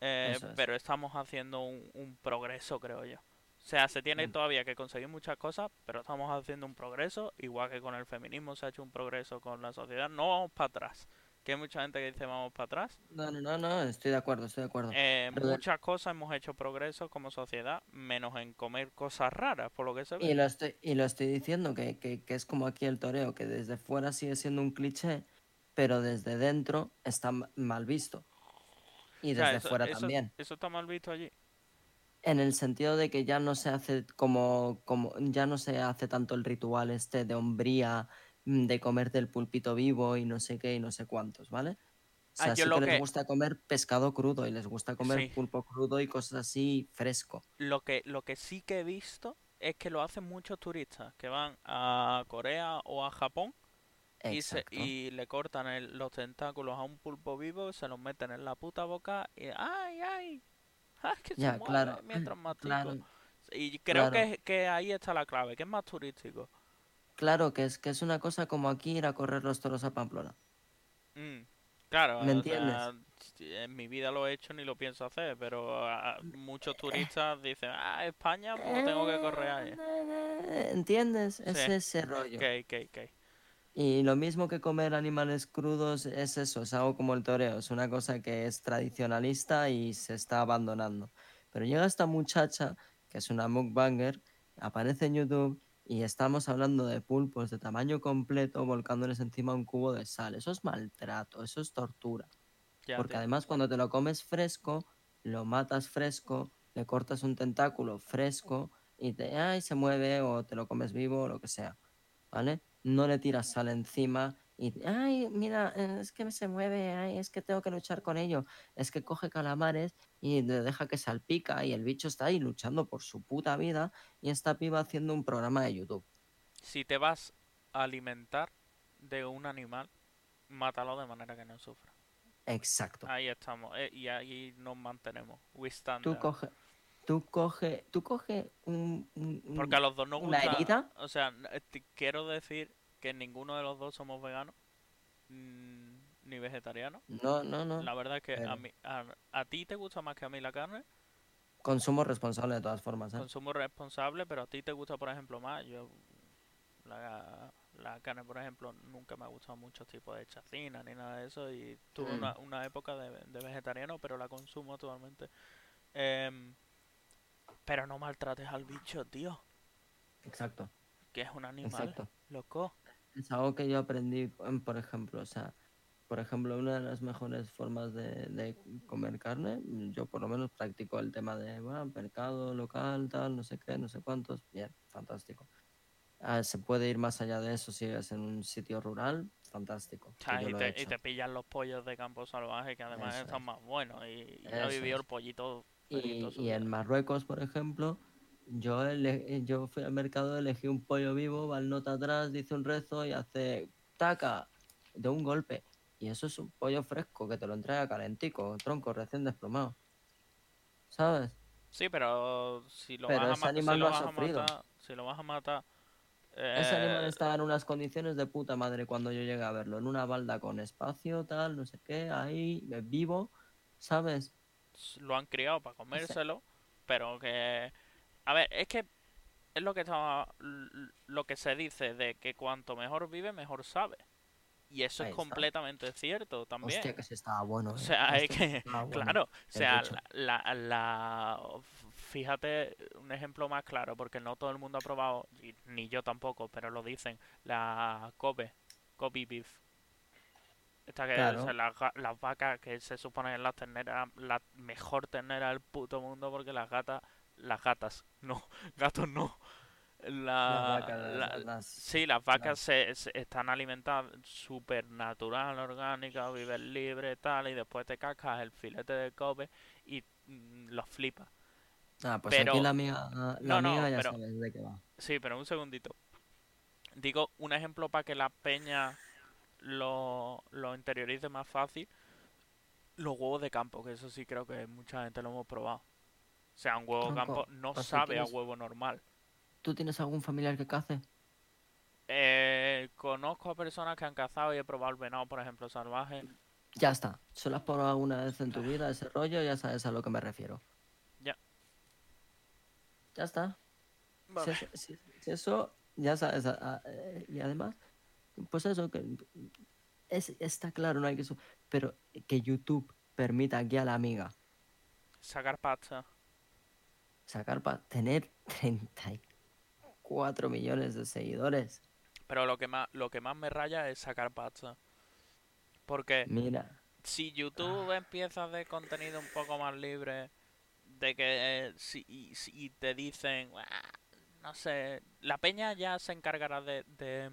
eh, es. pero estamos haciendo un, un progreso, creo yo. O sea, se tiene Mm. todavía que conseguir muchas cosas, pero estamos haciendo un progreso, igual que con el feminismo se ha hecho un progreso con la sociedad. No vamos para atrás. Que hay mucha gente que dice vamos para atrás. No, no, no, no, estoy de acuerdo, estoy de acuerdo. Eh, muchas cosas hemos hecho progreso como sociedad, menos en comer cosas raras, por lo que se ve. Y lo estoy, y lo estoy diciendo, que, que, que es como aquí el toreo, que desde fuera sigue siendo un cliché, pero desde dentro está mal visto. Y O sea, desde eso- fuera eso- también. Eso está mal visto allí. En el sentido de que ya no se hace como, como ya no se hace tanto el ritual este de hombría, mm, de comerte el pulpito vivo y no sé qué y no sé cuántos, ¿vale? O Ah, sea, yo sí lo que les que- gusta comer pescado crudo y les gusta comer Sí. pulpo crudo y cosas así fresco. Lo que, lo que sí que he visto es que lo hacen muchos turistas que van a Corea o a Japón y, se, y le cortan el- los tentáculos a un pulpo vivo, se los meten en la puta boca y ¡ay, ay! ¡Ay, que se Ya, mueve claro, mientras mastico! Claro, Y creo claro. que, que ahí está la clave, que es más turístico. claro que es que es una cosa como aquí ir a correr los toros a Pamplona. Mm, claro, ¿Me entiendes? sea, en mi vida lo he hecho ni lo pienso hacer, pero ah, muchos turistas dicen, ah, España, pues tengo que correr ahí. ¿Entiendes? Es Sí. ese rollo. Ok, ok, ok. Y lo mismo que comer animales crudos es eso, es algo como el toreo, es una cosa que es tradicionalista y se está abandonando. Pero llega esta muchacha, que es una mukbanger, aparece en YouTube y estamos hablando de pulpos de tamaño completo volcándoles encima un cubo de sal. Eso es maltrato, eso es tortura. Ya Porque te- además cuando te lo comes fresco, lo matas fresco, le cortas un tentáculo fresco y te, ay, se mueve o te lo comes vivo o lo que sea, ¿vale? No le tiras sal encima y, ay, mira, eh, es que se mueve, ay, es que tengo que luchar con ello. Es que coge calamares y le deja que salpica y el bicho está ahí luchando por su puta vida y esta piba haciendo un programa de YouTube. Si te vas a alimentar de un animal, mátalo de manera que no sufra. Exacto. Ahí estamos, eh, y ahí nos mantenemos. We stand Tú there. Tú coge, tú coge un, Porque a los dos nos gusta. herida. O sea, eh, quiero decir que ninguno de los dos somos veganos mm, ni vegetarianos. No, no, no. La verdad es que a, mí, a, a ti te gusta más que a mí la carne. Consumo responsable de todas formas, ¿eh? Consumo responsable, pero a ti te gusta, por ejemplo, más. Yo, la, la carne, por ejemplo, nunca me ha gustado muchos tipos de chacina ni nada de eso. Y tuve Mm. una, una época de, de vegetariano, pero la consumo actualmente. Em, pero no maltrates al bicho, tío. Exacto, Que es un animal, exacto. loco. Es algo que yo aprendí, em, por ejemplo, o sea, por ejemplo, una de las mejores formas de, de comer carne, yo por lo menos practico el tema de, bueno, mercado local, tal, no sé qué, no sé cuántos, bien, fantástico. Ah, se puede ir más allá de eso si es en un sitio rural, fantástico. Ah, y, he te, y te pillan los pollos de campo salvaje que además Eso están es. más buenos. Y, y vivido el pollito Y, en. Marruecos, por ejemplo, yo, ele- yo fui al mercado, elegí un pollo vivo, va el nota atrás, dice un rezo y hace taca de un golpe. Y eso es un pollo fresco que te lo entrega calentico, tronco recién desplomado. ¿Sabes? Sí, pero si lo Pero vas a, ese ma- animal si lo vas a matar, si lo vas a matar, Ese animal eh, estaba en unas condiciones de puta madre cuando yo llegué a verlo, en una balda con espacio, tal, no sé qué, ahí, eh, vivo, ¿sabes? Lo han criado para comérselo, pero que... A ver, es que es lo que l- lo que se dice de que cuanto mejor vive, mejor sabe. Y eso Ahí es está. completamente cierto también. Hostia, que se estaba bueno. O eh. sea, es que, bueno. claro, o sea, la, la, la- fíjate un ejemplo más claro, porque no todo el mundo ha probado, ni yo tampoco, pero lo dicen, la Kobe, Kobe beef. Esta que Claro. o sea, las, vacas que se supone las terneras, la mejor ternera del puto mundo, porque las gatas, las gatas, no, gatos no. La, Las vacas, la- las- Sí, las vacas se, se- están alimentadas súper natural, orgánica, viven libre, tal, y después te cascas el filete de Kobe y mm, los flipas. Ah, pues pero- aquí la amiga, la No, no, amiga ya pero- sabes de qué va. Sí, pero un segundito. Digo, un ejemplo para que la peña lo, lo interiorice más fácil. Los huevos de campo, que eso sí creo que mucha gente lo hemos probado. O sea, un huevo de campo no pues si sabe a tienes- huevo normal. ¿Tú tienes algún familiar que cace? Eh, conozco a personas que han cazado y he probado el venado, por ejemplo, salvaje. Ya está. Solo has probado alguna vez en tu vida ese rollo, ya sabes a lo que me refiero. Ya. Ya está. Si Vale. eso, si- si eso, ya sabes. a- a- eh, y además, pues eso, que es, está claro, no hay que... su- Pero que YouTube permita aquí a la amiga Sacar pasta. sacar para tener 34 millones de seguidores. Pero lo que más, lo que más me raya es sacar pasta. Porque Mira, si YouTube empieza a hacer contenido un poco más libre, de que eh, si, y- si te dicen, "Ah, no sé, la peña ya se encargará de, de,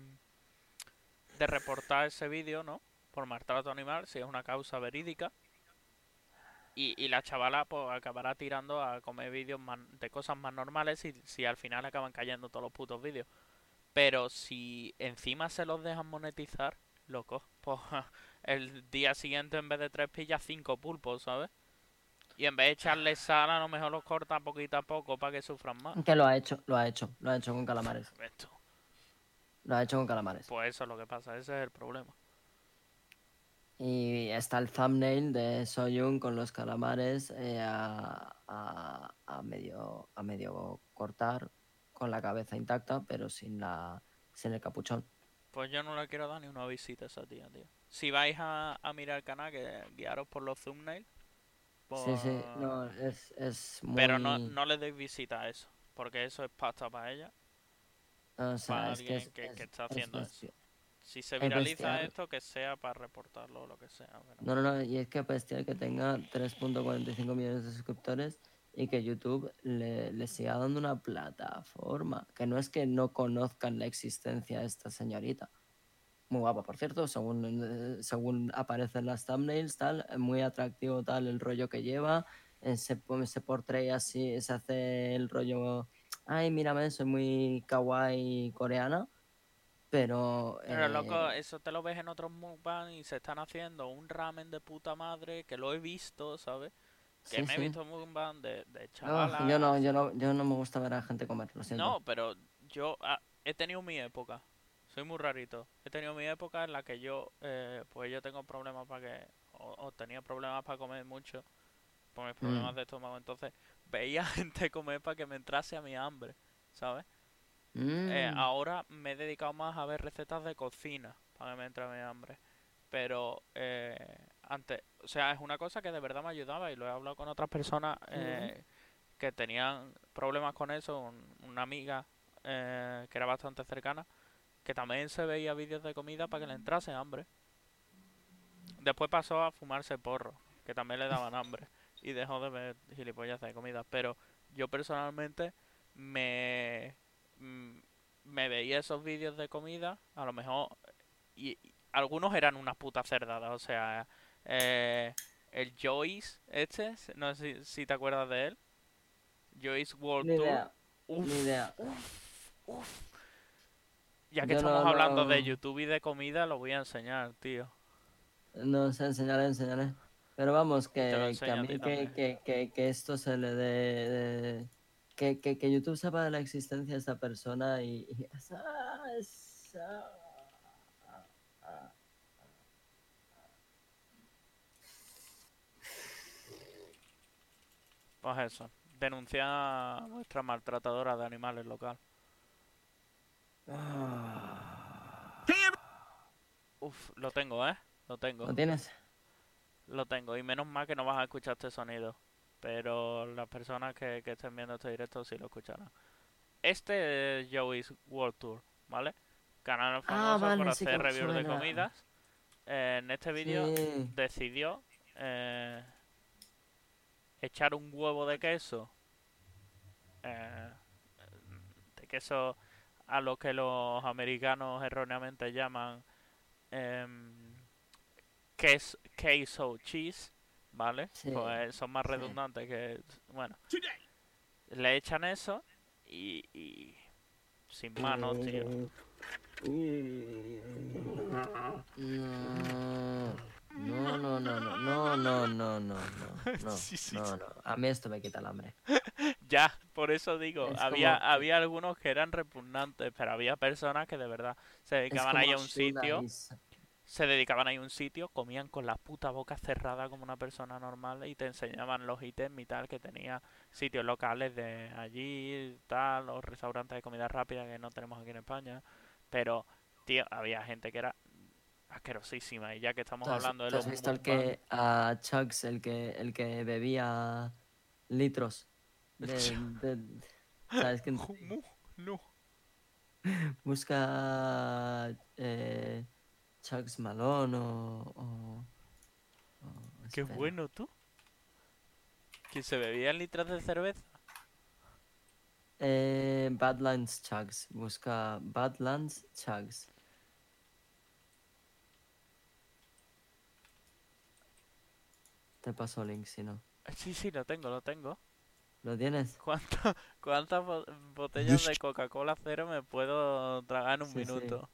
de reportar ese vídeo, ¿no? Por maltrato animal, si es una causa verídica. Y, y la chavala pues acabará tirando a comer vídeos de cosas más normales y si al final acaban cayendo todos los putos vídeos. Pero si encima se los dejan monetizar, loco, pues el día siguiente en vez de tres pillas cinco pulpos, ¿sabes? Y en vez de echarle sal, a lo mejor los corta poquito a poco para que sufran más. que lo ha hecho, lo ha hecho, lo ha hecho con calamares. Lo ha hecho con calamares. Pues eso es lo que pasa, ese es el problema. Y está el thumbnail de Soyun con los calamares eh, a, a- a medio, a medio cortar, con la cabeza intacta, pero sin, la, sin el capuchón. Pues yo no le quiero dar ni una visita a esa tía, tío. Si vais a, a mirar el canal, que guiaros por los thumbnails. Sí, sí, por- no, es, es muy... Pero no, no le deis visita a eso, porque eso es pasta para ella. O sea, para es que alguien es- que- es- que está es haciendo eso. Si se Es viraliza bestial. esto, que sea para reportarlo o lo que sea. pero- No, no, no, y es que bestial que tenga 3.45 millones de suscriptores y que YouTube le, le siga dando una plataforma. Que no es que no conozcan la existencia de esta señorita. Muy guapa, por cierto, según, según aparecen las thumbnails, tal, muy atractivo tal el rollo que lleva, eh, se, se portray así, se hace el rollo, ay, mírame, soy muy kawaii coreana, pero... Pero loco, eh, eso te lo ves en otros mukbang y se están haciendo un ramen de puta madre que lo he visto, ¿sabes? Que sí, me he visto mukbang de, de Ugh, chavalas. yo no, yo no, yo no me gusta ver a la gente comer, lo siento. No, pero yo ah, he tenido mi época. Soy muy rarito. He tenido mi época en la que yo, eh, pues yo tengo problemas para que, o, o tenía problemas para comer mucho, por mis problemas Mm. de estómago. Entonces veía gente comer para que me entrase a mi hambre, ¿sabes? Eh, Mm, ahora me he dedicado más a ver recetas de cocina para que me entre mi hambre. Pero eh, antes, o sea, es una cosa que de verdad me ayudaba y lo he hablado con otras personas eh, que tenían problemas con eso. un- una amiga eh, que era bastante cercana, que también se veía vídeos de comida para que le entrase hambre. Después pasó a fumarse porro, que también le daban hambre. Y dejó de ver gilipollas de comida. Pero yo personalmente me, mm, me veía esos vídeos de comida, a lo mejor, y, y algunos eran unas putas cerdadas, o sea, eh, el Joyce, este, no sé si, si te acuerdas de él, Joyce World ni Tour, idea, Uf, ni idea. ya que Yo no- estamos hablando de YouTube y de comida, lo voy a enseñar, tío. No sé, enseñaré, enseñaré. Pero vamos, que, que a mí que, que, que, que esto se le dé... de- Que, que, que YouTube sepa de la existencia de esta persona y... Pues eso, denunciar a vuestra maltratadora de animales local. Uf, lo tengo, ¿eh? Lo tengo. ¿Lo tienes? Lo tengo, y menos mal que no vas a escuchar este sonido. Pero las personas que, que estén viendo este directo sí lo escucharán. Este es Joey's World Tour, ¿vale? Canal famoso por Ah, vale, sí que hacer reviews de comidas. Eh, en este vídeo Sí. decidió eh, echar un huevo de queso. eh, de queso a lo que los americanos erróneamente llaman em, ques- queso cheese, ¿vale? Sí, Pues son más sí. redundantes que... Bueno, le echan eso y... y sin manos, tío. No, no, no, no, no, no, no, no, no, no, Sí, sí, no, sí. no. A mí esto me quita el hambre. Ya, por eso digo, Es había, como- había algunos que eran repugnantes, pero había personas que de verdad se dedicaban ahí a un sitio, se dedicaban ahí a un sitio, comían con la puta boca cerrada como una persona normal y te enseñaban los ítems y tal que tenía sitios locales de allí, tal, los restaurantes de comida rápida que no tenemos aquí en España, pero tío, había gente que era asquerosísima y ya que estamos ¿Tú has, hablando de tú has los visto el que a Chugs, el que, el que bebía litros? De, de- ¿Sabes No. Busca eh, Chugs Malone o. o- o- Qué bueno tú. Que se bebían litros de cerveza. Eh, Badlands Chugs. Busca Badlands Chugs. Te paso link si no. Sí, sí, lo tengo, lo tengo. ¿Lo tienes? ¿Cuántas cuántas bo- botellas de Coca-Cola cero me puedo tragar en un sí. minuto?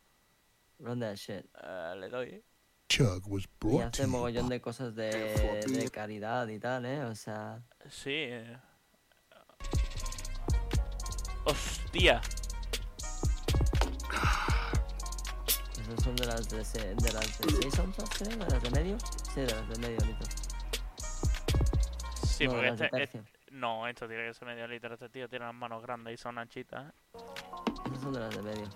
Run that shit. Eh, le doy. Chug was Y brought hace mogollón de cosas de, de caridad y tal, ¿eh? O sea, Sí. eh. Hostia. esas son de las de, se- de las de 6 onzas, creo, de las de medio. Sí, de las de medio litro. Sí, no, porque este, este- No, esto tiene que ser medio litro. Este tío tiene las manos grandes y son anchitas, ¿eh? Esas son de las de medio.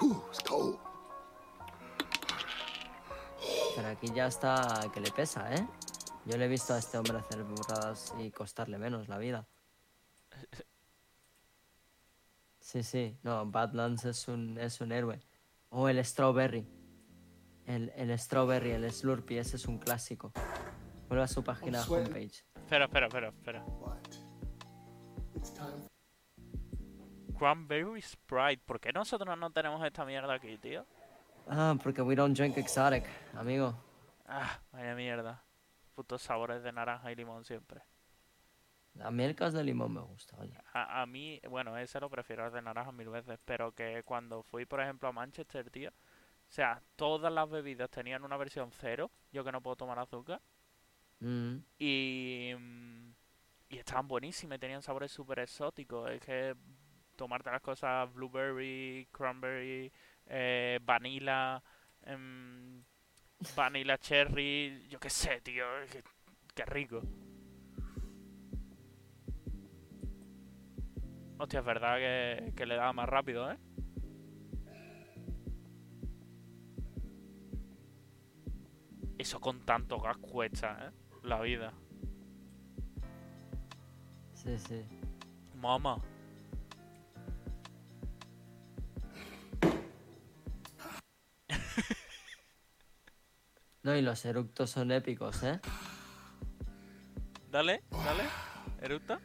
Whew, it's cold. Pero aquí ya está que le pesa, ¿eh? Yo le he visto a este hombre hacer burradas y costarle menos la vida. Sí, sí, no, Badlands es un, es un héroe. O el Strawberry. El, el Strawberry, el Slurpee, ese es un clásico. Vuelve a su página homepage. Espera, espera, espera, espera. Cranberry Sprite. ¿Por qué nosotros no tenemos esta mierda aquí, tío? Ah, porque we don't drink exotic, amigo. Ah, vaya mierda. Putos sabores de naranja y limón siempre. A mí el cas de limón me gusta, oye. A, a mí, bueno, ese lo prefiero el de naranja mil veces, pero que cuando fui, por ejemplo, a Manchester, tío, o sea, todas las bebidas tenían una versión cero, yo que no puedo tomar azúcar, Mm, y, mm, y estaban buenísimas, tenían sabores súper exóticos, es que tomarte las cosas blueberry, cranberry, eh, vanilla, em, vanilla cherry, yo qué sé, tío, qué rico. Hostia, es verdad que, que le da más rápido, ¿eh? Eso con tanto gas cuesta, ¿eh? La vida. sí, sí. Mamá. No, y los eructos son épicos, ¿eh? Dale, dale. Eructa.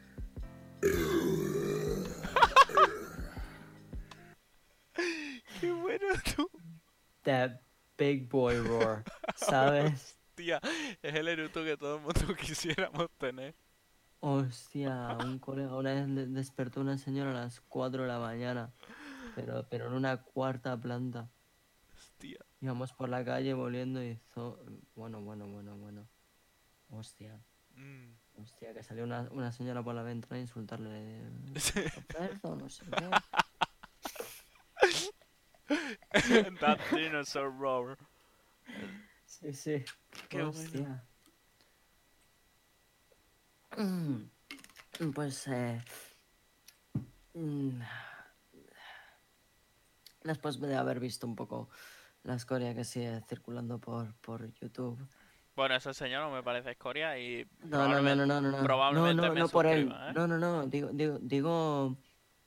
Qué bueno tú. That big boy roar, ¿sabes? Tía, es el eructo que todo el mundo quisiéramos tener. Hostia, un colega una vez de- despertó una señora a las 4 de la mañana, pero, pero en una cuarta planta. Hostia. Íbamos por la calle volviendo y hizo... Bueno, bueno, bueno, bueno. Hostia, Mm. hostia, que salió una, una señora por la ventana a insultarle. Sí. Cerdo, no sé qué. That dinosaur roar. Sí, sí. Qué bueno. Hostia. Mm, Pues, eh... mm, Después de haber visto un poco la escoria que sigue circulando por, por YouTube. Bueno, ese señor no me parece escoria y No, no, no, no, no, no, probablemente no, no, me no por él. ¿eh? No, no, no. Digo, digo, digo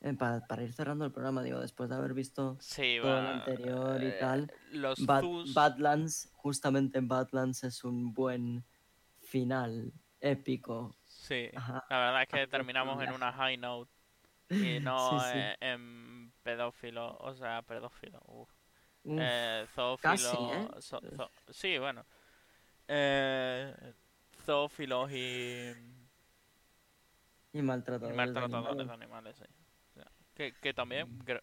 eh, pa- para ir cerrando el programa, digo, después de haber visto Sí, todo va, anterior y eh, tal, Los Bad- Badlands, justamente Badlands es un buen final épico. Sí, Ajá. la verdad es que terminamos en una high note y no Sí, sí. eh, en pedófilo, o sea, pedófilo. uf. Uf, Eh, zoófilo. casi, ¿eh? zo- zo- sí, bueno. Eh, zoófilos y, y y maltratadores. de maltratadores de animales. sí. Que, que también, gra-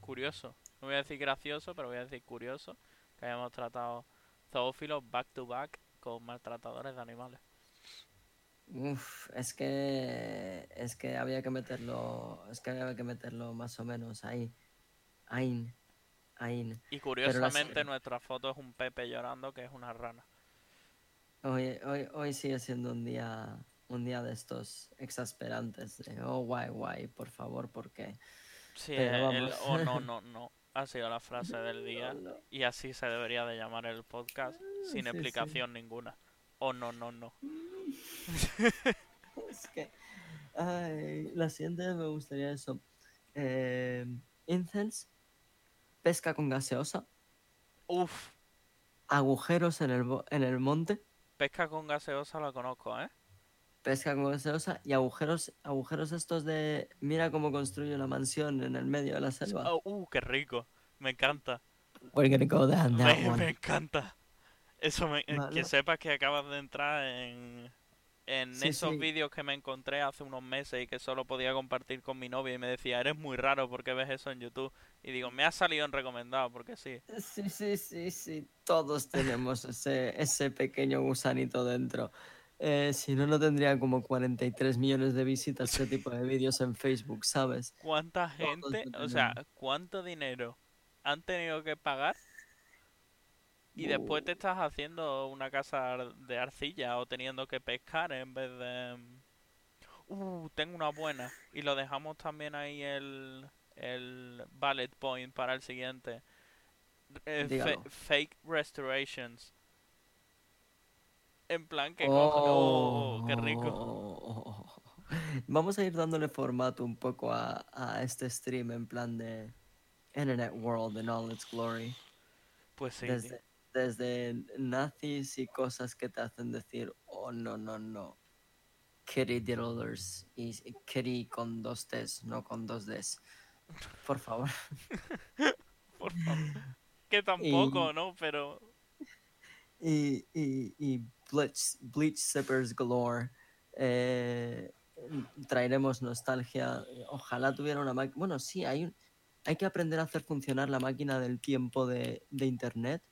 curioso. No voy a decir gracioso, pero voy a decir curioso que hayamos tratado zoófilos back to back con maltratadores de animales. Uf, es que es que había que meterlo, es que había que meterlo más o menos ahí. Ahí. Ahí. Y las- curiosamente nuestra foto es un Pepe llorando que es una rana. Hoy, hoy, hoy sigue siendo un día, un día de estos exasperantes. De, oh, guay, guay, por favor, ¿por qué? Sí, Pero el oh no, no, no. Ha sido la frase del día. No, no. Y así se debería de llamar el podcast, sin sí, sí. explicación ninguna. Oh no, no, no. Es que. Ay, la siguiente me gustaría eso. Eh, incels, pesca con gaseosa, Uf, agujeros en el, en el monte, pesca con gaseosa la conozco, ¿eh? pesca con gaseosa y agujeros, agujeros estos de. Mira cómo construyo la mansión en el medio de la selva. Oh, uh, qué rico. Me encanta. We're gonna go down that Me, one. me encanta. Eso me, eh, Vale. que sepas que acabas de entrar en, en Sí, esos sí. vídeos que me encontré hace unos meses y que solo podía compartir con mi novia y me decía, eres muy raro porque ves eso en YouTube. Y digo, me ha salido en recomendado porque sí. Sí, sí, sí, sí. Todos tenemos ese, ese pequeño gusanito dentro. Eh, si no, no tendría como 43 millones de visitas ese tipo de vídeos en Facebook, ¿sabes? ¿Cuánta gente, o sea, cuánto dinero han tenido que pagar y después te estás haciendo una casa de arcilla o teniendo que pescar en vez de... Uh, tengo una buena. Y lo dejamos también ahí el, el bullet point para el siguiente. Eh, fake restorations. En plan que cojo- oh, qué rico. Oh. Vamos a ir dándole formato un poco a, a este stream en plan de Internet World in all its glory. Pues sí, desde, desde nazis y cosas que te hacen decir, oh no, no, no. Kitty diddlers y kitty con dos T's, no con dos D's. Por favor. Por favor. Que tampoco, ¿no? Pero y, y, y bleach, bleach zippers galore. Eh, traeremos nostalgia. Ojalá tuviera una máquina. Bueno, sí, hay, un- hay que aprender a hacer funcionar la máquina del tiempo de, de Internet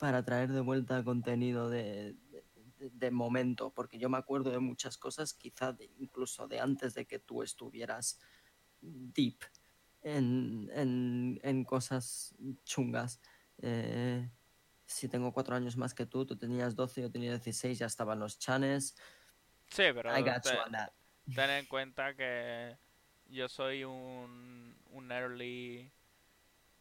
para traer de vuelta contenido de, de- de momento, porque yo me acuerdo de muchas cosas, quizá de- incluso de antes de que tú estuvieras deep en, en, en cosas chungas. Eh, si tengo cuatro años más que tú, tú tenías 12, yo tenía 16, ya estaban los chanes. sí, pero I got te- you on that. ten en cuenta que yo soy un, un early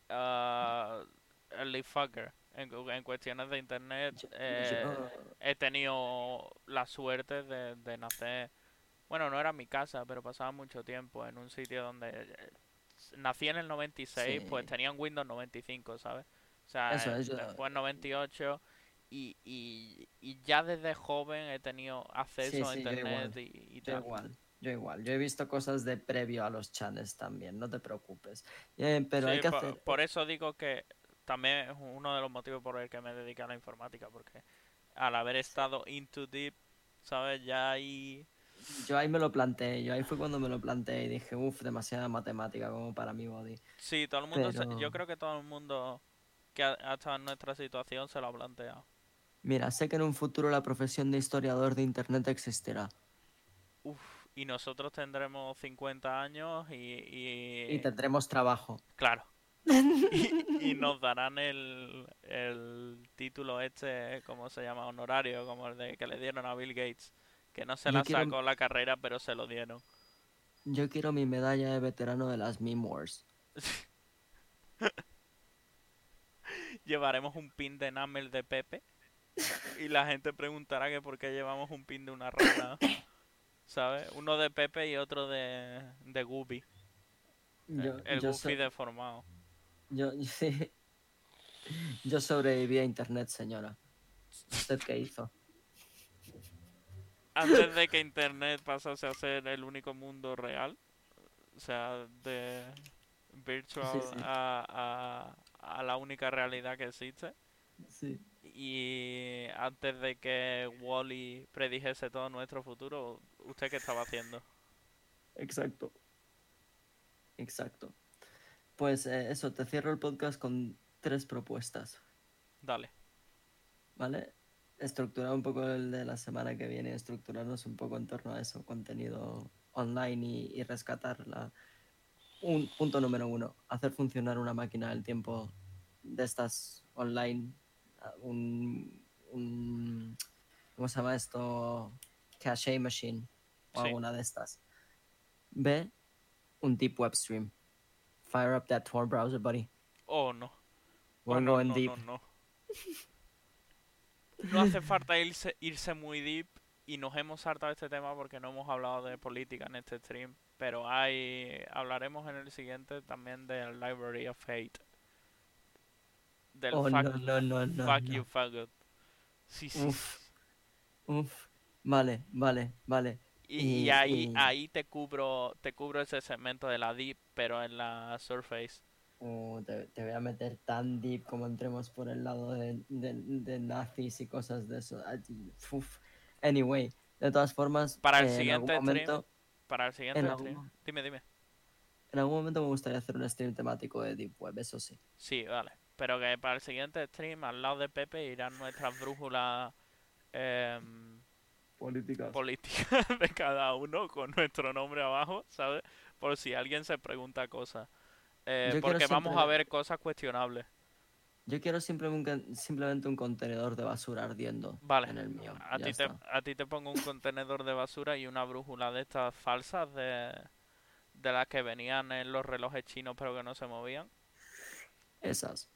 ah, early fucker en, cu- en cuestiones de internet eh, he tenido la suerte de, de nacer bueno no era mi casa pero pasaba mucho tiempo en un sitio donde eh, nací en el 96 pues Sí. tenían Windows 95 ¿sabes? o sea Eso eh, es, yo- después 98 y, y, y ya desde joven he tenido acceso a sí, internet igual, y, y Yo tal. igual, yo igual. Yo he visto cosas de previo a los chanes también, no te preocupes. Eh, pero Sí, hay que hacer... por eso digo que también es uno de los motivos por el que me dediqué a la informática, porque al haber estado into deep, ¿sabes? Ya ahí... Yo ahí me lo planteé, yo ahí fue cuando me lo planteé y dije, uff, demasiada matemática como para mi body. Sí, todo el mundo... se- Yo creo que todo el mundo que ha, ha estado en nuestra situación se lo ha planteado. Mira, sé que en un futuro la profesión de historiador de internet existirá. Uf, y nosotros tendremos 50 años y... y, Y tendremos trabajo. Claro. Y, y nos darán el, el título este, ¿cómo se llama? Honorario, como el de que le dieron a Bill Gates. Que no se Yo la quiero- sacó la carrera, pero se lo dieron. Yo quiero mi medalla de veterano de las Meme Wars. Llevaremos un pin de enamel de Pepe. Y la gente preguntará que por qué llevamos un pin de una rana. ¿Sabes? Uno de Pepe y otro de, de. Yo, el yo Goofy deformado. Yo- sí. Yo sobreviví a internet, señora. ¿Usted qué hizo? Antes de que Internet pasase a ser el único mundo real. O sea, de virtual sí. A, a, a la única realidad que existe. Sí. Y antes de que Wally predijese todo nuestro futuro, ¿usted qué estaba haciendo? Exacto. Exacto. Pues eh, eso, te cierro el podcast con tres propuestas, Dale. ¿vale? Estructurar un poco el de la semana que viene, estructurarnos un poco en torno a eso, contenido online y, y rescatarla. Un punto número uno, hacer funcionar una máquina del tiempo de estas online, un, un ¿cómo se llama esto? Cache machine o Sí. alguna de estas. B, un deep web stream. Fire up that Tor browser, buddy. Oh, no. We're Oh, no, going no, deep. no, no. No hace falta irse, irse muy deep y nos hemos saltado este tema porque no hemos hablado de política en este stream, pero hay hablaremos en el siguiente también del Library of Hate. Del Oh, fuck, no, no, no, no, fuck no. you faggot. Sí, sí. Uf. Uf. Vale, vale, vale. Y, ahí ahí te cubro te cubro ese segmento de la deep, pero en la surface. Uh, te, te voy a meter tan deep como entremos por el lado de, de- de nazis y cosas de eso. Uf. Anyway, de todas formas, Para el eh, en siguiente algún stream, momento, Para el siguiente en stream. algún- Dime, dime. en algún momento me gustaría hacer un stream temático de Deep Web, eso sí. Sí, vale. Pero que para el siguiente stream, al lado de Pepe, irán nuestras brújulas em, Políticas. políticas de cada uno con nuestro nombre abajo, ¿sabes? Por si alguien se pregunta cosas. eh, porque vamos a ver cosas cuestionables. Yo quiero simplemente un, simplemente un contenedor de basura ardiendo Vale, en el mío. A ya ti, te, está. a ti te pongo un contenedor de basura y una brújula de estas falsas de, de las que venían en los relojes chinos pero que no se movían. Esas.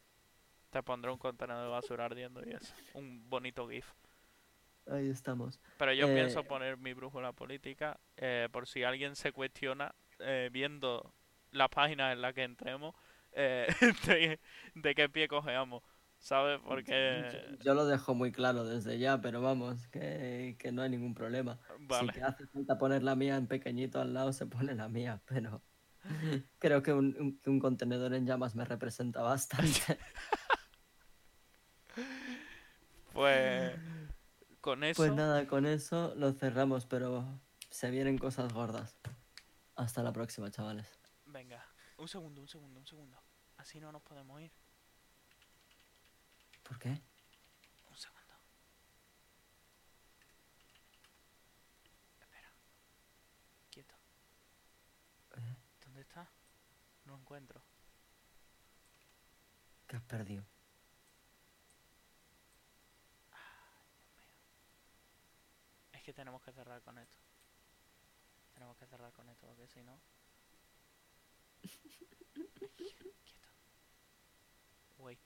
Te pondré un contenedor de basura ardiendo y eso. Un bonito GIF. Ahí estamos. Pero yo Eh, pienso poner mi brújula política eh, por si alguien se cuestiona eh, viendo la página en la que entremos de, de qué pie cojeamos, ¿sabes? Porque... Yo, yo lo dejo muy claro desde ya, pero vamos, que, que no hay ningún problema. Vale. Si te hace falta poner la mía en pequeñito al lado, se pone la mía, pero creo que un, un contenedor en llamas me representa bastante. Pues con eso... Pues nada, con eso lo cerramos, pero se vienen cosas gordas. Hasta la próxima, chavales. Venga, un segundo, un segundo, un segundo. Así no nos podemos ir. ¿Por qué? Un segundo. Espera. Quieto. ¿Eh? ¿Dónde está? No encuentro. ¿Qué has perdido? Es que tenemos que cerrar con esto. Tenemos que cerrar con esto, porque si no... Quieto. Wait.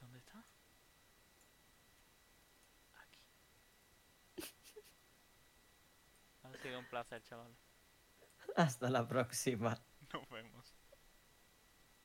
¿Dónde está? Aquí. Ha sido un placer, chavales. Hasta la próxima. Nos vemos.